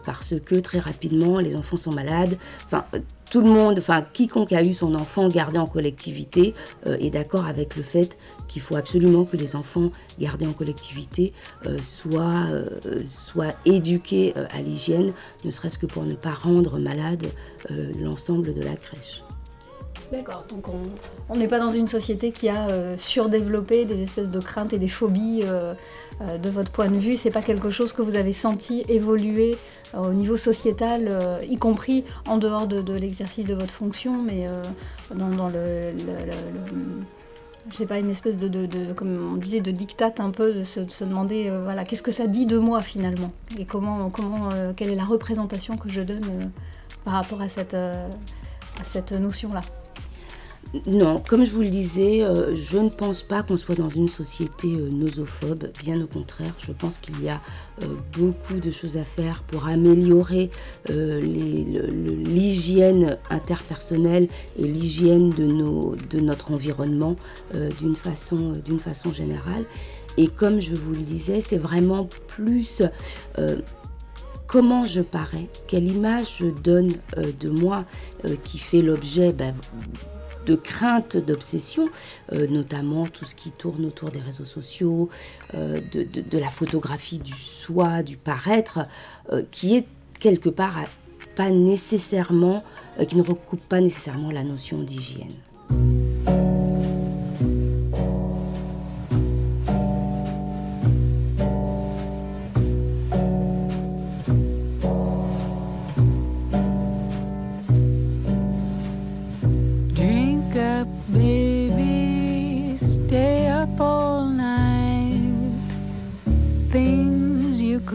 parce que très rapidement, les enfants sont malades. Enfin, tout le monde, enfin quiconque a eu son enfant gardé en collectivité euh, est d'accord avec le fait qu'il faut absolument que les enfants gardés en collectivité euh, soient, euh, soient, éduqués à l'hygiène, ne serait-ce que pour ne pas rendre malade l'ensemble de la crèche. D'accord, donc on n'est pas dans une société qui a surdéveloppé des espèces de craintes et des phobies. de votre point de vue, c'est pas quelque chose que vous avez senti évoluer au niveau sociétal, euh, y compris en dehors de, l'exercice de votre fonction, mais euh, dans, le, je sais pas, une espèce de, comme on disait, de dictat un peu, de se, demander, euh, voilà, qu'est-ce que ça dit de moi finalement? Et comment, comment quelle est la représentation que je donne par rapport à cette, à cette notion-là? Non, comme je vous le disais, euh, je ne pense pas qu'on soit dans une société euh, nosophobe, bien au contraire, je pense qu'il y a euh, beaucoup de choses à faire pour améliorer l'hygiène interpersonnelle et l'hygiène de, notre environnement d'une façon, façon générale. Et comme je vous le disais, c'est vraiment plus comment je parais, quelle image je donne de moi qui fait l'objet ben, de crainte, d'obsession, euh, notamment tout ce qui tourne autour des réseaux sociaux, euh, de, la photographie du soi, du paraître, euh, qui est quelque part pas nécessairement, qui ne recoupe pas nécessairement la notion d'hygiène.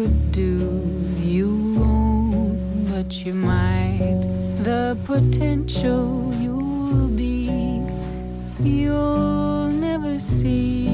could do, you won't, but you might. The potential you'll be, you'll never see.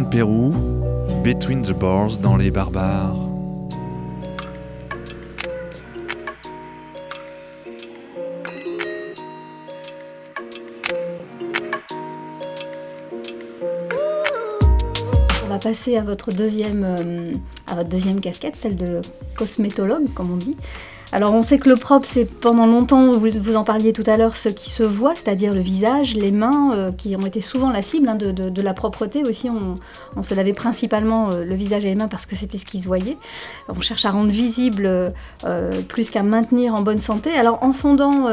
Pérou, Between the Bars dans Les Barbares. On va passer à votre deuxième, euh, à votre deuxième casquette, celle de cosmétologue, comme on dit. Alors on sait que le propre, c'est pendant longtemps, vous, en parliez tout à l'heure, ce qui se voit, c'est-à-dire le visage, les mains, euh, qui ont été souvent la cible hein, de, la propreté aussi. On, se lavait principalement euh, le visage et les mains parce que c'était ce qui se voyait. On cherche à rendre visible euh, plus qu'à maintenir en bonne santé. Alors en fondant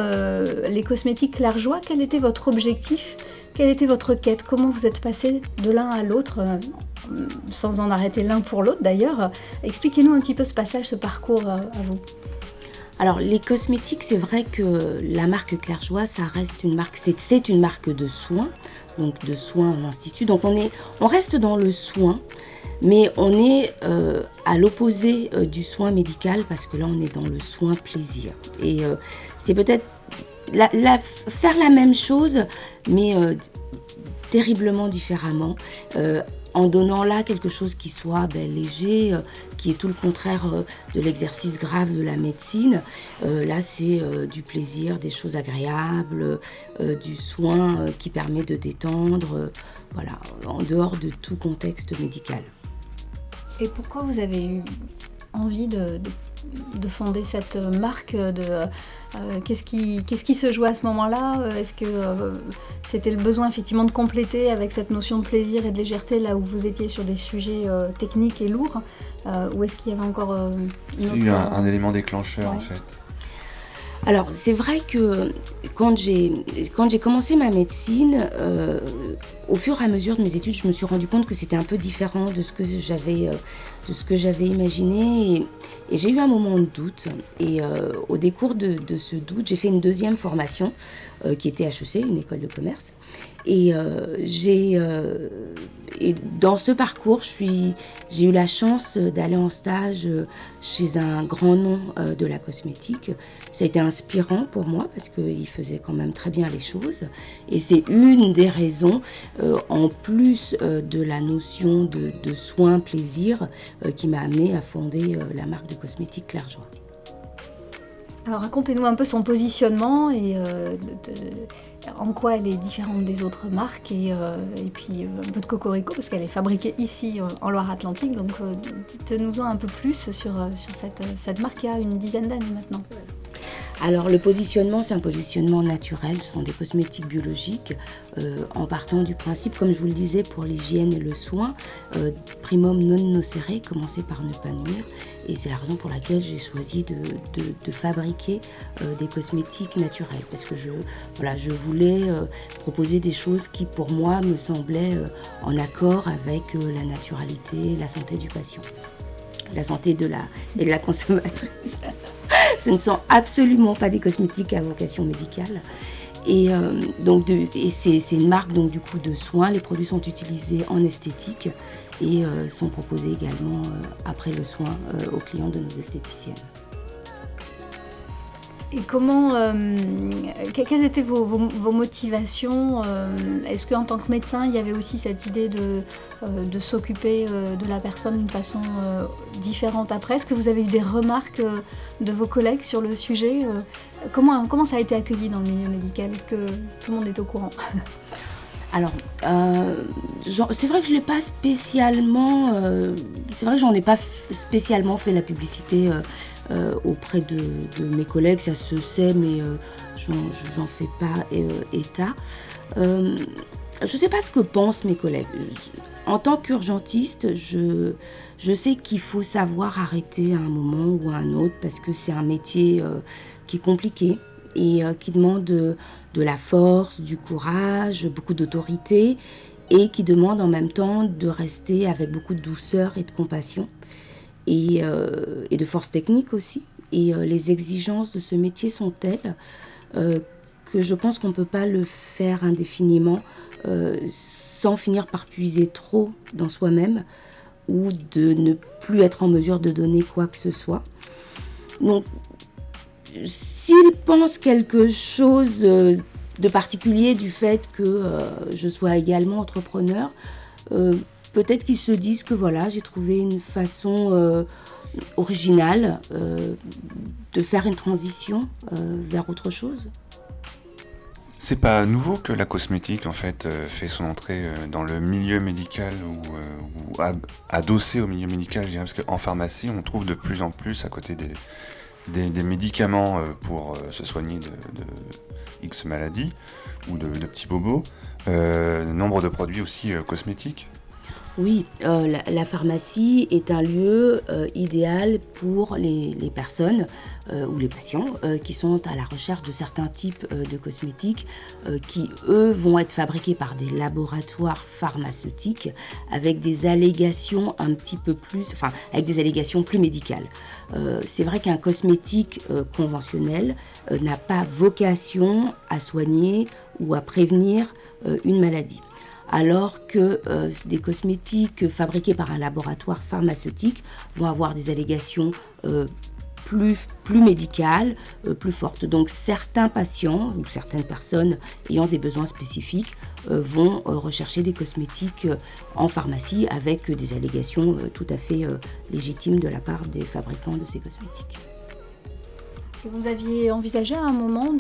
les cosmétiques Clarjoie, quel était votre objectif? Quelle était votre quête? Comment vous êtes passé de l'un à l'autre, sans en arrêter l'un pour l'autre d'ailleurs? Expliquez-nous un petit peu ce passage, ce parcours à vous. Alors les cosmétiques, c'est vrai que la marque Clairjoie, ça reste une marque, c'est- une marque de soins, donc de soins en institut. Donc on est, on reste dans le soin, mais on est euh, à l'opposé euh, du soin médical parce que là on est dans le soin plaisir. Et euh, c'est peut-être faire la même chose, mais terriblement différemment. En donnant là quelque chose qui soit ben, léger, euh, qui est tout le contraire euh, de l'exercice grave de la médecine. Euh, là, c'est du plaisir, des choses agréables, du soin qui permet de détendre, voilà, en dehors de tout contexte médical. Et pourquoi vous avez eu envie de- de fonder cette marque de, euh, qu'est-ce, qui, qu'est-ce qui se jouait à ce moment-là? Est-ce que euh, c'était le besoin effectivement de compléter avec cette notion de plaisir et de légèreté là où vous étiez sur des sujets euh, techniques et lourds Euh, Ou est-ce qu'il y avait encore euh, une Il y a eu autre- un, un élément déclencheur en fait. Alors, c'est vrai que quand j'ai, quand j'ai commencé ma médecine, euh, au fur et à mesure de mes études, je me suis rendu compte que c'était un peu différent de ce que j'avais, euh, ce que j'avais imaginé. Et, j'ai eu un moment de doute. Et euh, au décours de, de ce doute, j'ai fait une deuxième formation euh, qui était HEC, une école de commerce. Et, euh, j'ai, euh, dans ce parcours, j'ai eu la chance d'aller en stage euh, chez un grand nom de la cosmétique. Ça a été inspirant pour moi parce qu'il faisait quand même très bien les choses. Et c'est une des raisons, en plus de la notion de, de soin, plaisir, qui m'a amené à fonder la marque de cosmétiques Clairjoie. Alors racontez-nous un peu son positionnement et en quoi elle est différente des autres marques et, euh, puis euh, un peu de cocorico parce qu'elle est fabriquée ici euh, en Loire-Atlantique. Donc dites-nous-en un peu plus sur, sur cette, cette marque qui a une dizaine d'années maintenant. Alors le positionnement, c'est un positionnement naturel, ce sont des cosmétiques biologiques, euh, en partant du principe, comme je vous le disais, pour l'hygiène et le soin, euh, primum non nocere, commencer par ne pas nuire. Et c'est la raison pour laquelle j'ai choisi de, fabriquer euh, des cosmétiques naturels, parce que je, voulais proposer des choses qui, pour moi, me semblaient en accord avec la naturalité, la santé du patient, la santé de la, et de la consommatrice. [LAUGHS] Ce ne sont absolument pas des cosmétiques à vocation médicale. Et, euh, donc c'est, une marque donc du coup de soins. Les produits sont utilisés en esthétique et euh, sont proposés également euh, après le soin aux clients de nos esthéticiennes. Et comment, euh, que- quelles étaient vos, motivations euh, Est-ce qu'en tant que médecin, il y avait aussi cette idée de, euh, s'occuper de la personne d'une façon différente après? Est-ce que vous avez eu des remarques de vos collègues sur le sujet comment, ça a été accueilli dans le milieu médical? Est-ce que tout le monde est au courant? [LAUGHS] Alors, c'est vrai que je l'ai pas spécialement. c'est vrai que j'en ai pas spécialement fait la publicité euh, auprès de, mes collègues, ça se sait, mais euh, j'en fais pas euh, état. Euh, je ne sais pas ce que pensent mes collègues. En tant qu'urgentiste, je, je sais qu'il faut savoir arrêter à un moment ou à un autre parce que c'est un métier qui est compliqué et qui demande de, de la force, du courage, beaucoup d'autorité et qui demande en même temps de rester avec beaucoup de douceur et de compassion et, euh, et de force technique aussi. Et euh, les exigences de ce métier sont telles euh, que je pense qu'on ne peut pas le faire indéfiniment sans finir par puiser trop dans soi-même ou de ne plus être en mesure de donner quoi que ce soit. Donc, s'il pense quelque chose de particulier du fait que je sois également entrepreneur, peut-être qu'ils se disent que voilà, j'ai trouvé une façon originale de faire une transition vers autre chose. C'est pas nouveau que la cosmétique en fait fait son entrée dans le milieu médical ou, adossé au milieu médical, je dirais, parce qu'en pharmacie, on trouve de plus en plus à côté des, des, médicaments pour se soigner de, X maladies ou de, petits bobos, nombre de produits aussi cosmétiques. Oui, euh, la, pharmacie est un lieu euh, idéal pour les, personnes euh, ou les patients qui sont à la recherche de certains types de cosmétiques qui, eux, vont être fabriqués par des laboratoires pharmaceutiques avec des allégations un petit peu plus, enfin, avec des allégations plus médicales. C'est vrai qu'un cosmétique conventionnel n'a pas vocation à soigner ou à prévenir une maladie alors que euh, des cosmétiques fabriqués par un laboratoire pharmaceutique vont avoir des allégations euh, plus, médicales, euh, plus fortes. Donc certains patients ou certaines personnes ayant des besoins spécifiques vont rechercher des cosmétiques en pharmacie avec des allégations tout à fait légitimes de la part des fabricants de ces cosmétiques. Vous aviez envisagé à un moment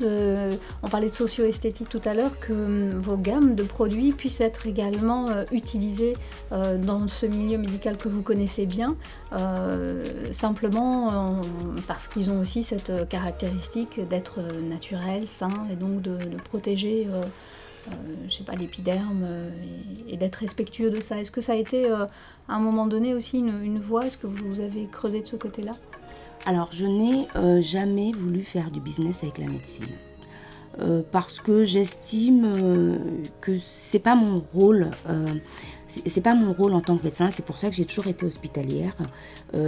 on parlait de socio-esthétique tout à l'heure, que hum, vos gammes de produits puissent être également euh, utilisées euh, dans ce milieu médical que vous connaissez bien, euh, simplement parce qu'ils ont aussi cette caractéristique d'être naturels, sains et donc de, protéger. sais pas, l'épiderme et, d'être respectueux de ça. Est-ce que ça a été à un moment donné aussi une voie? Est-ce que vous avez creusé de ce côté-là? Alors, je n'ai euh, jamais voulu faire du business avec la médecine. Euh, parce que j'estime euh, que c'est pas mon rôle. c'est pas mon rôle en tant que médecin. C'est pour ça que j'ai toujours été hospitalière.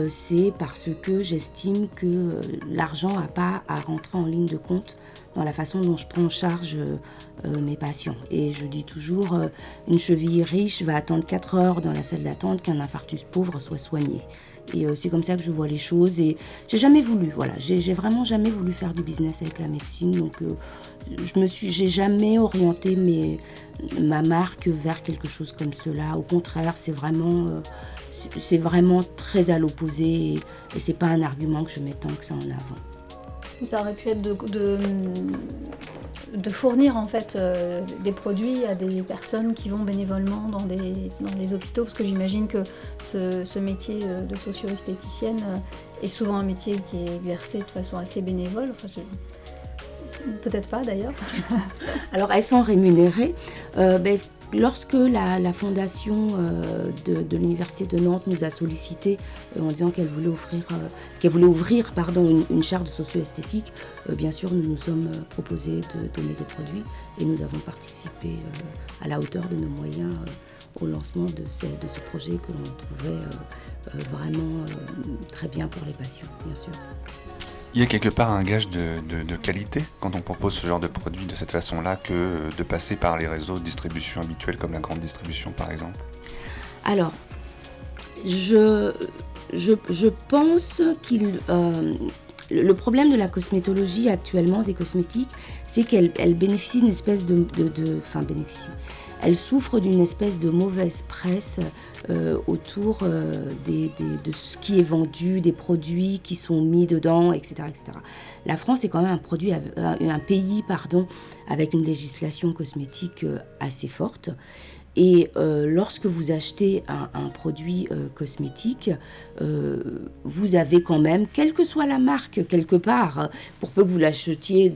c'est parce que j'estime que l'argent n'a pas à rentrer en ligne de compte dans la façon dont je prends en charge mes patients. Et je dis toujours, une cheville riche va attendre 4 heures dans la salle d'attente qu'un infarctus pauvre soit soigné. Et euh, c'est comme ça que je vois les choses. Et j'ai jamais voulu, voilà, j'ai vraiment jamais voulu faire du business avec la médecine. Donc, euh, je me suis, j'ai jamais orienté mes, ma marque vers quelque chose comme cela. Au contraire, c'est vraiment, euh, c'est vraiment très à l'opposé. Et, et c'est pas un argument que je mets tant que ça en avant. Ça aurait pu être de, de, fournir en fait euh, des produits à des personnes qui vont bénévolement dans, des, dans les hôpitaux, parce que j'imagine que ce, métier euh, de socio-esthéticienne euh, est souvent un métier qui est exercé de façon assez bénévole. Peut-être pas d'ailleurs. [LAUGHS] Alors elles sont rémunérées. Ben, Lorsque la, fondation euh, de, l'université de Nantes nous a sollicité euh, en disant qu'elle voulait, offrir, euh, qu'elle voulait ouvrir pardon, une, charte de socio-esthétique, bien sûr nous nous sommes proposés de donner des produits et nous avons participé à la hauteur de nos moyens au lancement de ce, de ce projet que l'on trouvait vraiment très bien pour les patients, bien sûr. Il y a quelque part un gage de, qualité quand on propose ce genre de produit de cette façon-là que de passer par les réseaux de distribution habituels comme la grande distribution par exemple Alors, je, pense qu'il... Euh, le problème de la cosmétologie actuellement, des cosmétiques, c'est qu'elle bénéficie d'une espèce de, Enfin, bénéficie. Elle souffre d'une espèce de mauvaise presse euh, autour euh, de ce qui est vendu, des produits qui sont mis dedans, etc. etc. La France est quand même un, produit, un pays pardon, avec une législation cosmétique euh, assez forte. Et lorsque vous achetez un, produit cosmétique, vous avez quand même, quelle que soit la marque, quelque part, pour peu que vous l'achetiez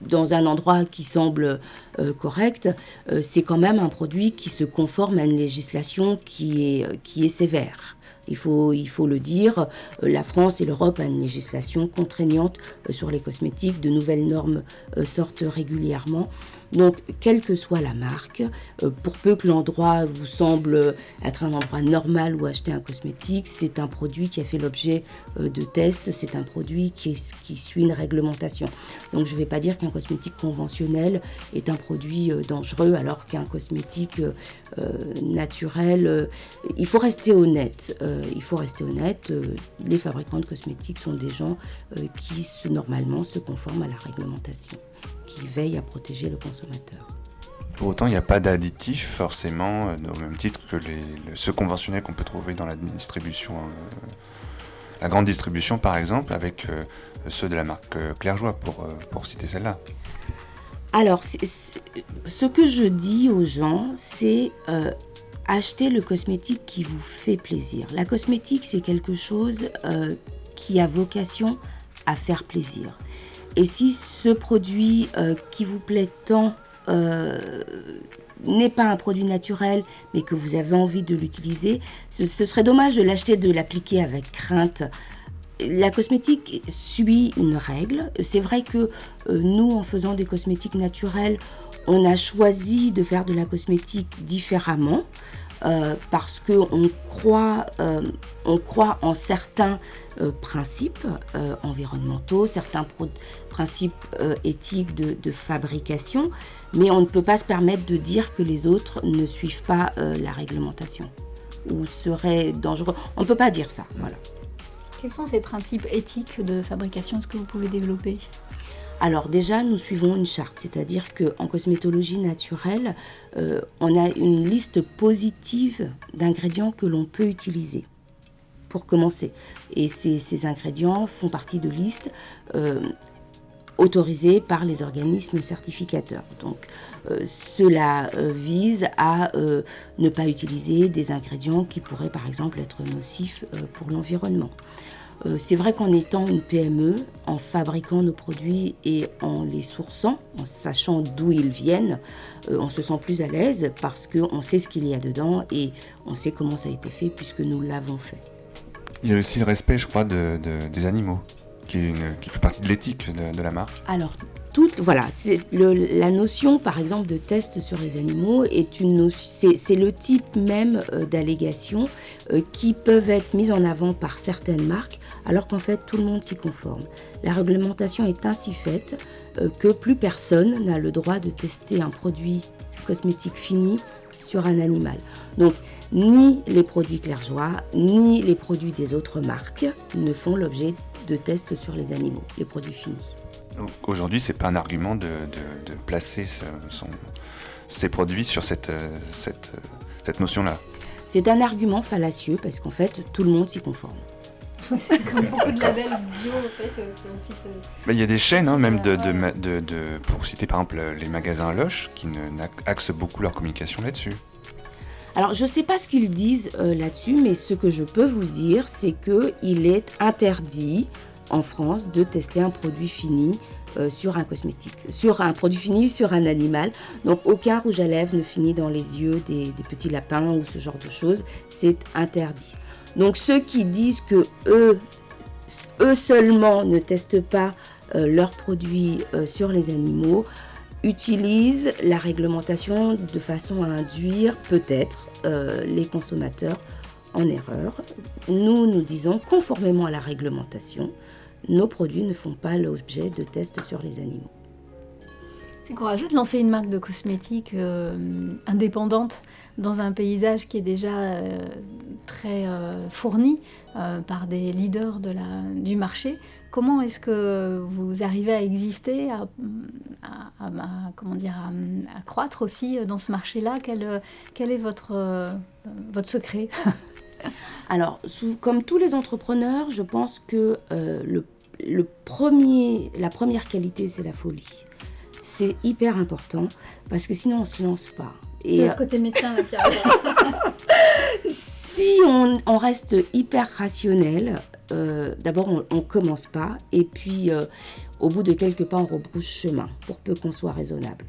dans un endroit qui semble euh, correct, euh, c'est quand même un produit qui se conforme à une législation qui est, est sévère. Il faut, le dire, euh, la France et l'Europe ont une législation contraignante sur les cosmétiques, de nouvelles normes sortent régulièrement. Donc, quelle que soit la marque, euh, pour peu que l'endroit vous semble être un endroit normal où acheter un cosmétique, c'est un produit qui a fait l'objet euh, de tests, c'est un produit qui, suit une réglementation. Donc, je ne vais pas dire qu'un cosmétique conventionnel est un produit euh, dangereux alors qu'un cosmétique naturel, il faut rester honnête. il faut rester honnête. les fabricants de cosmétiques sont des gens qui normalement se conforment à la réglementation qui veille à protéger le consommateur. Pour autant, il n'y a pas d'additifs forcément, au même titre que les, ceux conventionnels qu'on peut trouver dans la distribution, la grande distribution par exemple, avec ceux de la marque Clairjoie pour, pour citer celle-là. Alors, ce que je dis aux gens, c'est euh, acheter le cosmétique qui vous fait plaisir. La cosmétique, c'est quelque chose euh, qui a vocation à faire plaisir. Et si ce produit euh, qui vous plaît tant n'est pas un produit naturel, mais que vous avez envie de l'utiliser, ce, serait dommage de l'acheter, de l'appliquer avec crainte la cosmétique suit une règle. C'est vrai que euh, nous, en faisant des cosmétiques naturels, on a choisi de faire de la cosmétique différemment. Euh, parce croit, euh, on croit en certains principes environnementaux, certains principes éthiques de, de, fabrication, mais on ne peut pas se permettre de dire que les autres ne suivent pas la réglementation ou seraient dangereux. On ne peut pas dire ça. Voilà. Quels sont ces principes éthiques de fabrication? Est-ce que vous pouvez développer? Alors déjà, nous suivons une charte, c'est-à-dire qu'en cosmétologie naturelle, euh, on a une liste positive d'ingrédients que l'on peut utiliser pour commencer. Et ces, ingrédients font partie de listes euh, autorisées par les organismes certificateurs. Donc euh, cela vise à ne pas utiliser des ingrédients qui pourraient par exemple être nocifs pour l'environnement. Euh, c'est vrai qu'en étant une PME, en fabriquant nos produits et en les sourçant, en sachant d'où ils viennent, euh, on se sent plus à l'aise parce qu'on sait ce qu'il y a dedans et on sait comment ça a été fait puisque nous l'avons fait. Il y a aussi le respect, je crois, des animaux, qui, fait partie de l'éthique de, la marque. Alors, voilà, c'est la notion, par exemple, de test sur les animaux est une, c'est le type même euh, d'allégations qui peuvent être mises en avant par certaines marques alors qu'en fait tout le monde s'y conforme. La réglementation est ainsi faite euh, que plus personne n'a le droit de tester un produit cosmétique fini sur un animal. Donc ni les produits Clairjoie, ni les produits des autres marques ne font l'objet de tests sur les animaux, les produits finis. Aujourd'hui, ce n'est pas un argument de, placer ces produits sur cette, cette, cette notion-là. C'est un argument fallacieux parce qu'en fait, tout le monde s'y conforme. comme beaucoup de labels bio, en fait, euh, aussi Il y a des chaînes, hein, même de, de, de, pour citer par exemple les magasins Loche, qui axent beaucoup leur communication là-dessus. Alors, je ne sais pas ce qu'ils disent euh, là-dessus, mais ce que je peux vous dire, c'est qu'il est interdit en France de tester un produit fini euh, sur un cosmétique, sur un produit fini sur un animal. Donc aucun rouge à lèvres ne finit dans les yeux des, petits lapins ou ce genre de choses. C'est interdit. Donc ceux qui disent que eux, eux seulement ne testent pas euh, leurs produits sur les animaux utilisent la réglementation de façon à induire peut-être euh, les consommateurs en erreur. Nous, nous disons, conformément à la réglementation, nos produits ne font pas l'objet de tests sur les animaux. C'est courageux de lancer une marque de cosmétiques indépendante dans un paysage qui est déjà euh, très euh, fourni euh, par des leaders du marché. Comment est-ce que vous arrivez à exister, à, comment dire, à, croître aussi dans ce marché-là? Quel, quel, est votre, votre secret? [LAUGHS] Alors, comme tous les entrepreneurs, je pense que le, le premier, la première qualité, c'est la folie. C'est hyper important parce que sinon on ne se lance pas. C'est le euh, côté médecin là, [LAUGHS] Si on, reste hyper rationnel, euh, d'abord on, ne commence pas, et puis euh, au bout de quelques pas on rebrousse chemin, pour peu qu'on soit raisonnable.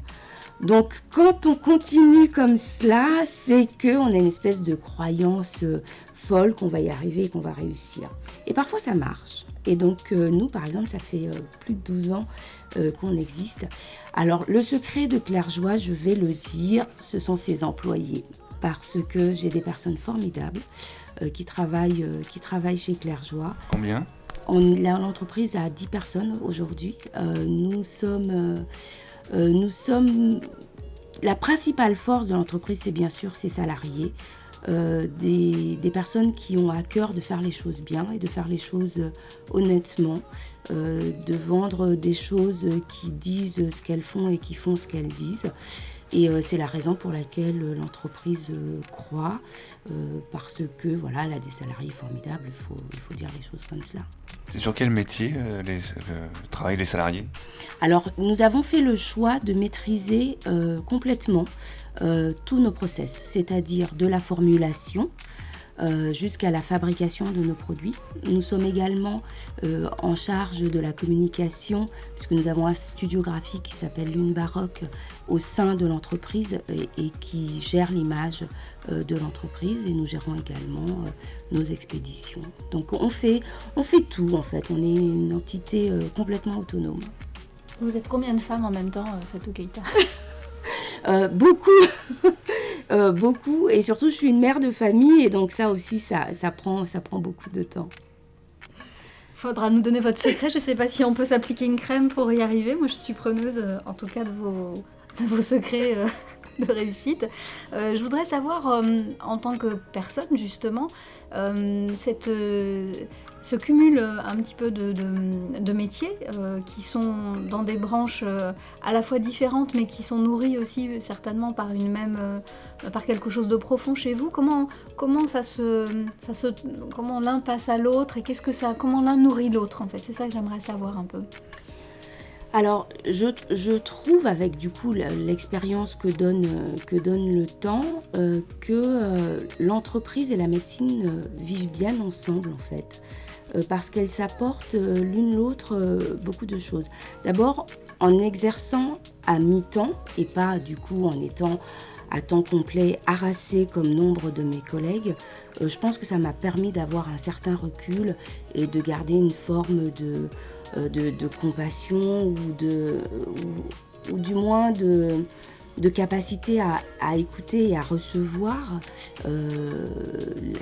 Donc quand on continue comme cela, c'est qu'on a une espèce de croyance folle qu'on va y arriver et qu'on va réussir. Et parfois ça marche. Et donc nous, par exemple, ça fait plus de 12 ans qu'on existe. Alors le secret de Claire Joie, je vais le dire, ce sont ses employés. Parce que j'ai des personnes formidables euh, qui, travaillent, euh, qui travaillent chez Claire Joie. Combien? L'entreprise a 10 personnes aujourd'hui. Euh, nous sommes... nous sommes... La principale force de l'entreprise, c'est bien sûr ses salariés. des, des, personnes qui ont à cœur de faire les choses bien et de faire les choses honnêtement. Euh, de vendre des choses qui disent ce qu'elles font et qui font ce qu'elles disent. Et c'est la raison pour laquelle l'entreprise croît, parce que voilà, elle a des salariés formidables, il faut, il faut dire les choses comme cela. C'est sur quel métier les, travaillent les salariés? Alors, nous avons fait le choix de maîtriser complètement tous nos process, c'est-à-dire de la formulation, euh, jusqu'à la fabrication de nos produits. Nous sommes également euh, en charge de la communication, puisque nous avons un studio graphique qui s'appelle Lune Baroque au sein de l'entreprise et, qui gère l'image euh, de l'entreprise. Et nous gérons également nos expéditions. Donc on fait, on fait tout en fait. On est une entité complètement autonome. Vous êtes combien de femmes en même temps, Fatou Keita [LAUGHS] beaucoup, [LAUGHS] euh, beaucoup. Et surtout, je suis une mère de famille et donc ça aussi, ça, ça, prend, ça prend beaucoup de temps. Faudra nous donner votre secret. Je ne sais pas si on peut s'appliquer une crème pour y arriver. Moi, je suis preneuse, euh, en tout cas, de vos, [LAUGHS] vos secrets euh, de réussite. je voudrais savoir, en tant que personne, justement, cette se cumulent un petit peu de, métiers euh, qui sont dans des branches euh, à la fois différentes mais qui sont nourries aussi certainement par une même euh, par quelque chose de profond chez vous. Comment comment ça se, ça comment l'un passe à l'autre et qu'est-ce que ça comment l'un nourrit l'autre en fait? C'est ça que j'aimerais savoir un peu alors, je, trouve avec du coup l'expérience que donne, que donne le temps que l'entreprise et la médecine vivent bien ensemble en fait. Euh, parce qu'elles s'apportent euh, l'une l'autre euh, beaucoup de choses. D'abord, en exerçant à mi-temps et pas du coup en étant à temps complet, harassé comme nombre de mes collègues, je pense que ça m'a permis d'avoir un certain recul et de garder une forme de, de, compassion ou, du moins de, capacité à, écouter et à recevoir euh,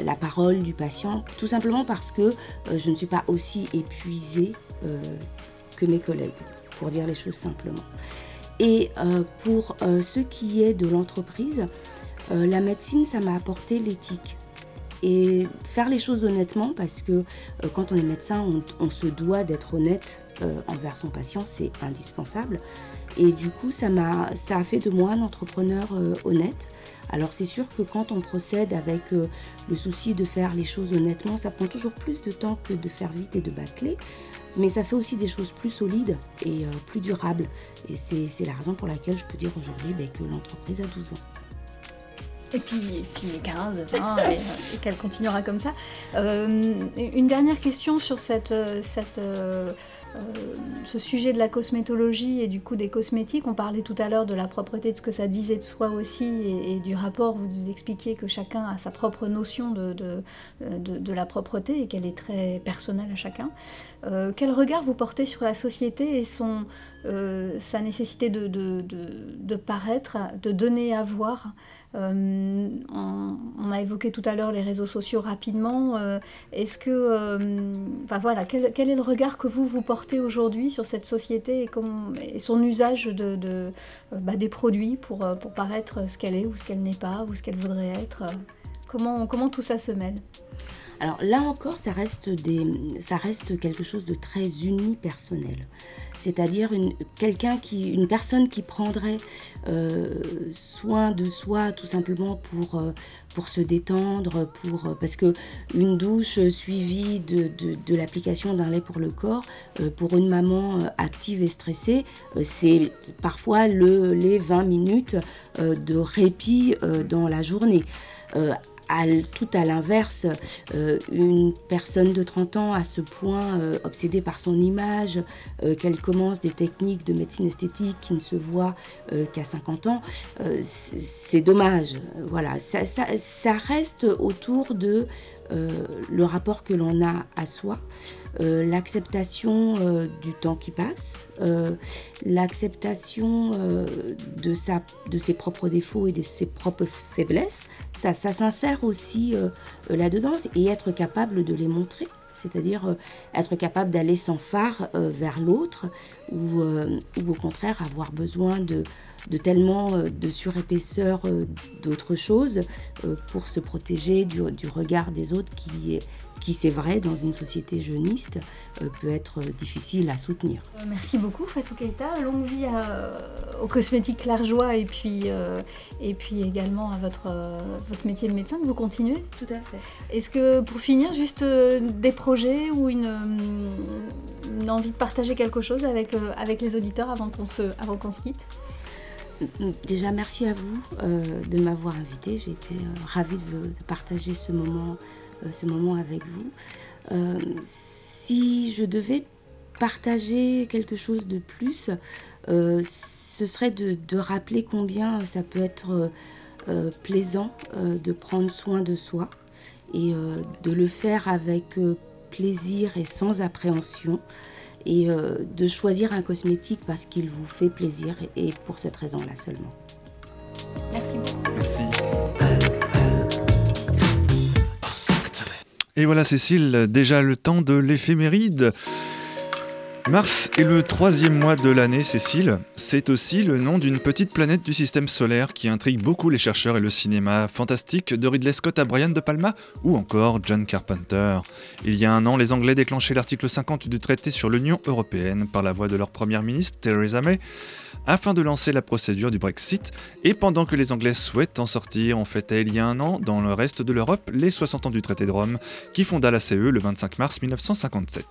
la parole du patient, tout simplement parce que euh, je ne suis pas aussi épuisée euh, que mes collègues, pour dire les choses simplement. Et pour ce qui est de l'entreprise, la médecine, ça m'a apporté l'éthique. Et faire les choses honnêtement, parce que quand on est médecin, on se doit d'être honnête envers son patient, c'est indispensable. Et du coup, ça, m'a, ça a fait de moi un entrepreneur euh, honnête. Alors c'est sûr que quand on procède avec euh, le souci de faire les choses honnêtement, ça prend toujours plus de temps que de faire vite et de bâcler. Mais ça fait aussi des choses plus solides et euh, plus durables. Et c'est, la raison pour laquelle je peux dire aujourd'hui ben, que l'entreprise a 12 ans. Et puis, et puis 15, 20, et, qu'elle continuera comme ça. une dernière question sur cette, cette euh, ce sujet de la cosmétologie et du coup des cosmétiques, on parlait tout à l'heure de la propreté, de ce que ça disait de soi aussi et, du rapport, vous nous expliquiez que chacun a sa propre notion de, de, la propreté et qu'elle est très personnelle à chacun. Euh, quel regard vous portez sur la société et son, euh, sa nécessité de, de, paraître, de donner à voir euh, on, a évoqué tout à l'heure les réseaux sociaux rapidement. Est-ce que, enfin voilà, quel, est le regard que vous vous portez aujourd'hui sur cette société et, son usage de, bah, des produits pour, pour paraître ce qu'elle est ou ce qu'elle n'est pas ou ce qu'elle voudrait être? Comment, comment tout ça se mêle? Alors là encore, ça reste, des, ça reste quelque chose de très unipersonnel. C'est-à-dire une, personne qui prendrait euh, soin de soi tout simplement pour, euh, se détendre, euh, parce que une douche suivie de, l'application d'un lait pour le corps, pour une maman active et stressée, c'est parfois le, les 20 minutes de répit dans la journée tout à l'inverse, euh, une personne de 30 ans à ce point euh, obsédée par son image, euh, qu'elle commence des techniques de médecine esthétique qui ne se voient qu'à 50 ans, c'est dommage. Voilà, ça, ça, reste autour de le rapport que l'on a à soi, l'acceptation du temps qui passe, l'acceptation de, de ses propres défauts et de ses propres faiblesses, ça, ça s'insère aussi euh, là-dedans et être capable de les montrer. c'est-à-dire être capable d'aller sans phare vers l'autre ou, ou, au contraire avoir besoin de, de tellement de surépaisseur d'autres choses pour se protéger du, du, regard des autres qui est qui c'est vrai dans une société jeuniste euh, peut être difficile à soutenir. Euh, merci beaucoup Fatou Keita, longue vie aux cosmétiques Clarjoie et puis, euh, et puis également à votre, votre métier de médecin vous continuez Tout à fait. Est-ce que pour finir juste des projets ou une, une, envie de partager quelque chose avec, avec les auditeurs avant qu'on se, avant qu'on se quitte? Déjà, merci à vous de m'avoir invité. J'ai été ravie de, de, partager ce moment euh, ce moment avec vous. Euh, si je devais partager quelque chose de plus, euh, ce serait de, rappeler combien ça peut être plaisant de prendre soin de soi et de le faire avec plaisir et sans appréhension et de choisir un cosmétique parce qu'il vous fait plaisir et pour cette raison-là seulement. Merci Merci. Et voilà Cécile, déjà le temps de l'éphéméride. Mars est le troisième mois de l'année, Cécile. C'est aussi le nom d'une petite planète du système solaire qui intrigue beaucoup les chercheurs et le cinéma fantastique de Ridley Scott à Brian De Palma ou encore John Carpenter. Il y a un an, les Anglais déclenchaient l'article 50 du traité sur l'Union européenne par la voix de leur première ministre Theresa May afin de lancer la procédure du Brexit. Et pendant que les Anglais souhaitent en sortir, on fêtait il y a un an, dans le reste de l'Europe, les 60 ans du traité de Rome, qui fonda la CE le 25 mars 1957.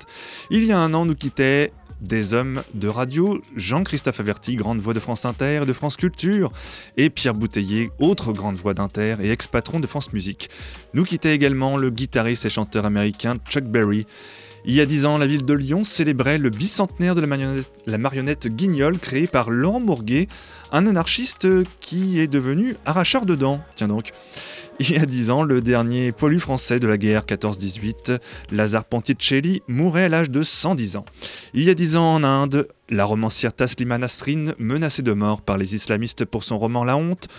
Il y a un an, nous quittait des hommes de radio, Jean-Christophe Averti, grande voix de France Inter et de France Culture, et Pierre Bouteiller, autre grande voix d'Inter et ex-patron de France Musique. Nous quittait également le guitariste et chanteur américain Chuck Berry. Il y a dix ans, la ville de Lyon célébrait le bicentenaire de la marionnette, Guignol créée par Laurent Mourguet, un anarchiste qui est devenu arracheur de dents. Tiens donc. Il y a dix ans, le dernier poilu français de la guerre 14-18, Lazare Ponticelli, mourait à l'âge de 110 ans. Il y a dix ans en Inde, la romancière Taslima Nasrin, menacée de mort par les islamistes pour son roman La honte,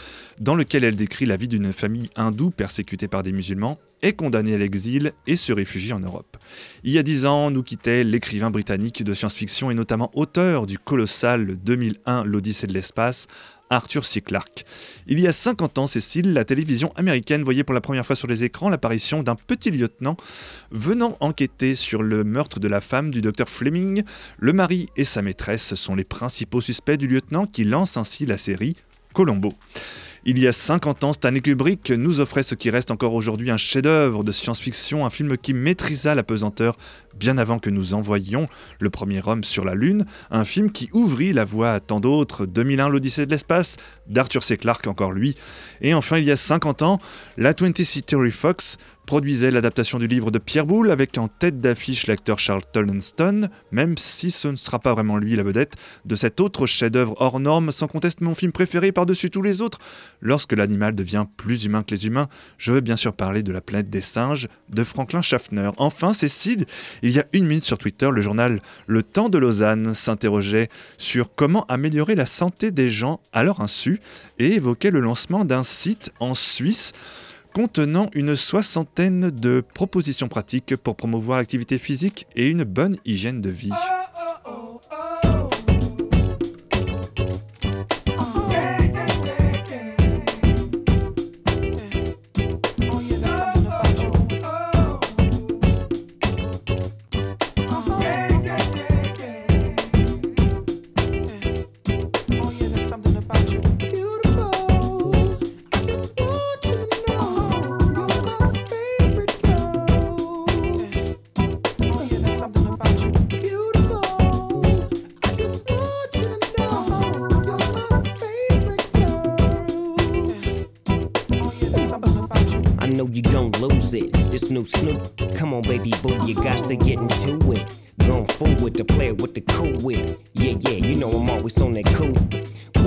dans lequel elle décrit la vie d'une famille hindoue persécutée par des musulmans, est condamnée à l'exil et se réfugie en Europe. Il y a dix ans, nous quittait l'écrivain britannique de science-fiction et notamment auteur du colossal 2001 L'Odyssée de l'espace, Arthur C. Clarke. Il y a 50 ans, Cécile, la télévision américaine voyait pour la première fois sur les écrans l'apparition d'un petit lieutenant venant enquêter sur le meurtre de la femme du docteur Fleming. Le mari et sa maîtresse sont les principaux suspects du lieutenant qui lance ainsi la série Colombo. Il y a 50 ans, Stanley Kubrick nous offrait ce qui reste encore aujourd'hui un chef-d'œuvre de science-fiction, un film qui maîtrisa la pesanteur bien avant que nous envoyions le premier homme sur la Lune, un film qui ouvrit la voie à tant d'autres, 2001 l'Odyssée de l'espace, d'Arthur C. Clarke encore lui, et enfin il y a 50 ans, la 20th Century Fox produisait l'adaptation du livre de Pierre Boulle avec en tête d'affiche l'acteur Charles Stone, même si ce ne sera pas vraiment lui la vedette, de cet autre chef-d'œuvre hors norme, sans conteste mon film préféré par-dessus tous les autres. Lorsque l'animal devient plus humain que les humains, je veux bien sûr parler de La planète des singes de Franklin Schaffner. Enfin, Cécile, il y a une minute sur Twitter, le journal Le Temps de Lausanne s'interrogeait sur comment améliorer la santé des gens à leur insu et évoquait le lancement d'un site en Suisse contenant une soixantaine de propositions pratiques pour promouvoir l'activité physique et une bonne hygiène de vie. know you gon' lose it. This new Snoop, come on, baby boo, you got to get into it. Going forward to play with the cool wit. Yeah, yeah, you know I'm always on that cool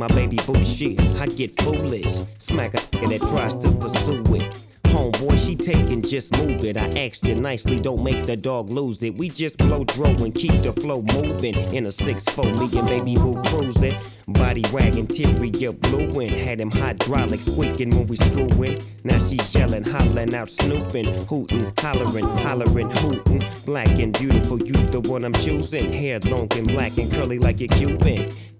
my baby boo shit, I get foolish. Smack a nigga that tries to pursue it. Homeboy, she taking, just move it. I asked you nicely, don't make the dog lose it. We just blow dro and keep the flow moving. In a 6-4, me and baby boo cruising. Body wagging, interior blueing. Had him hydraulic squeaking when we screwing. Now she's yelling, hollering out, snooping, hooting, hollering, hollering, hooting. Black and beautiful, you the one I'm choosing. Hair long and black and curly like a Cuban.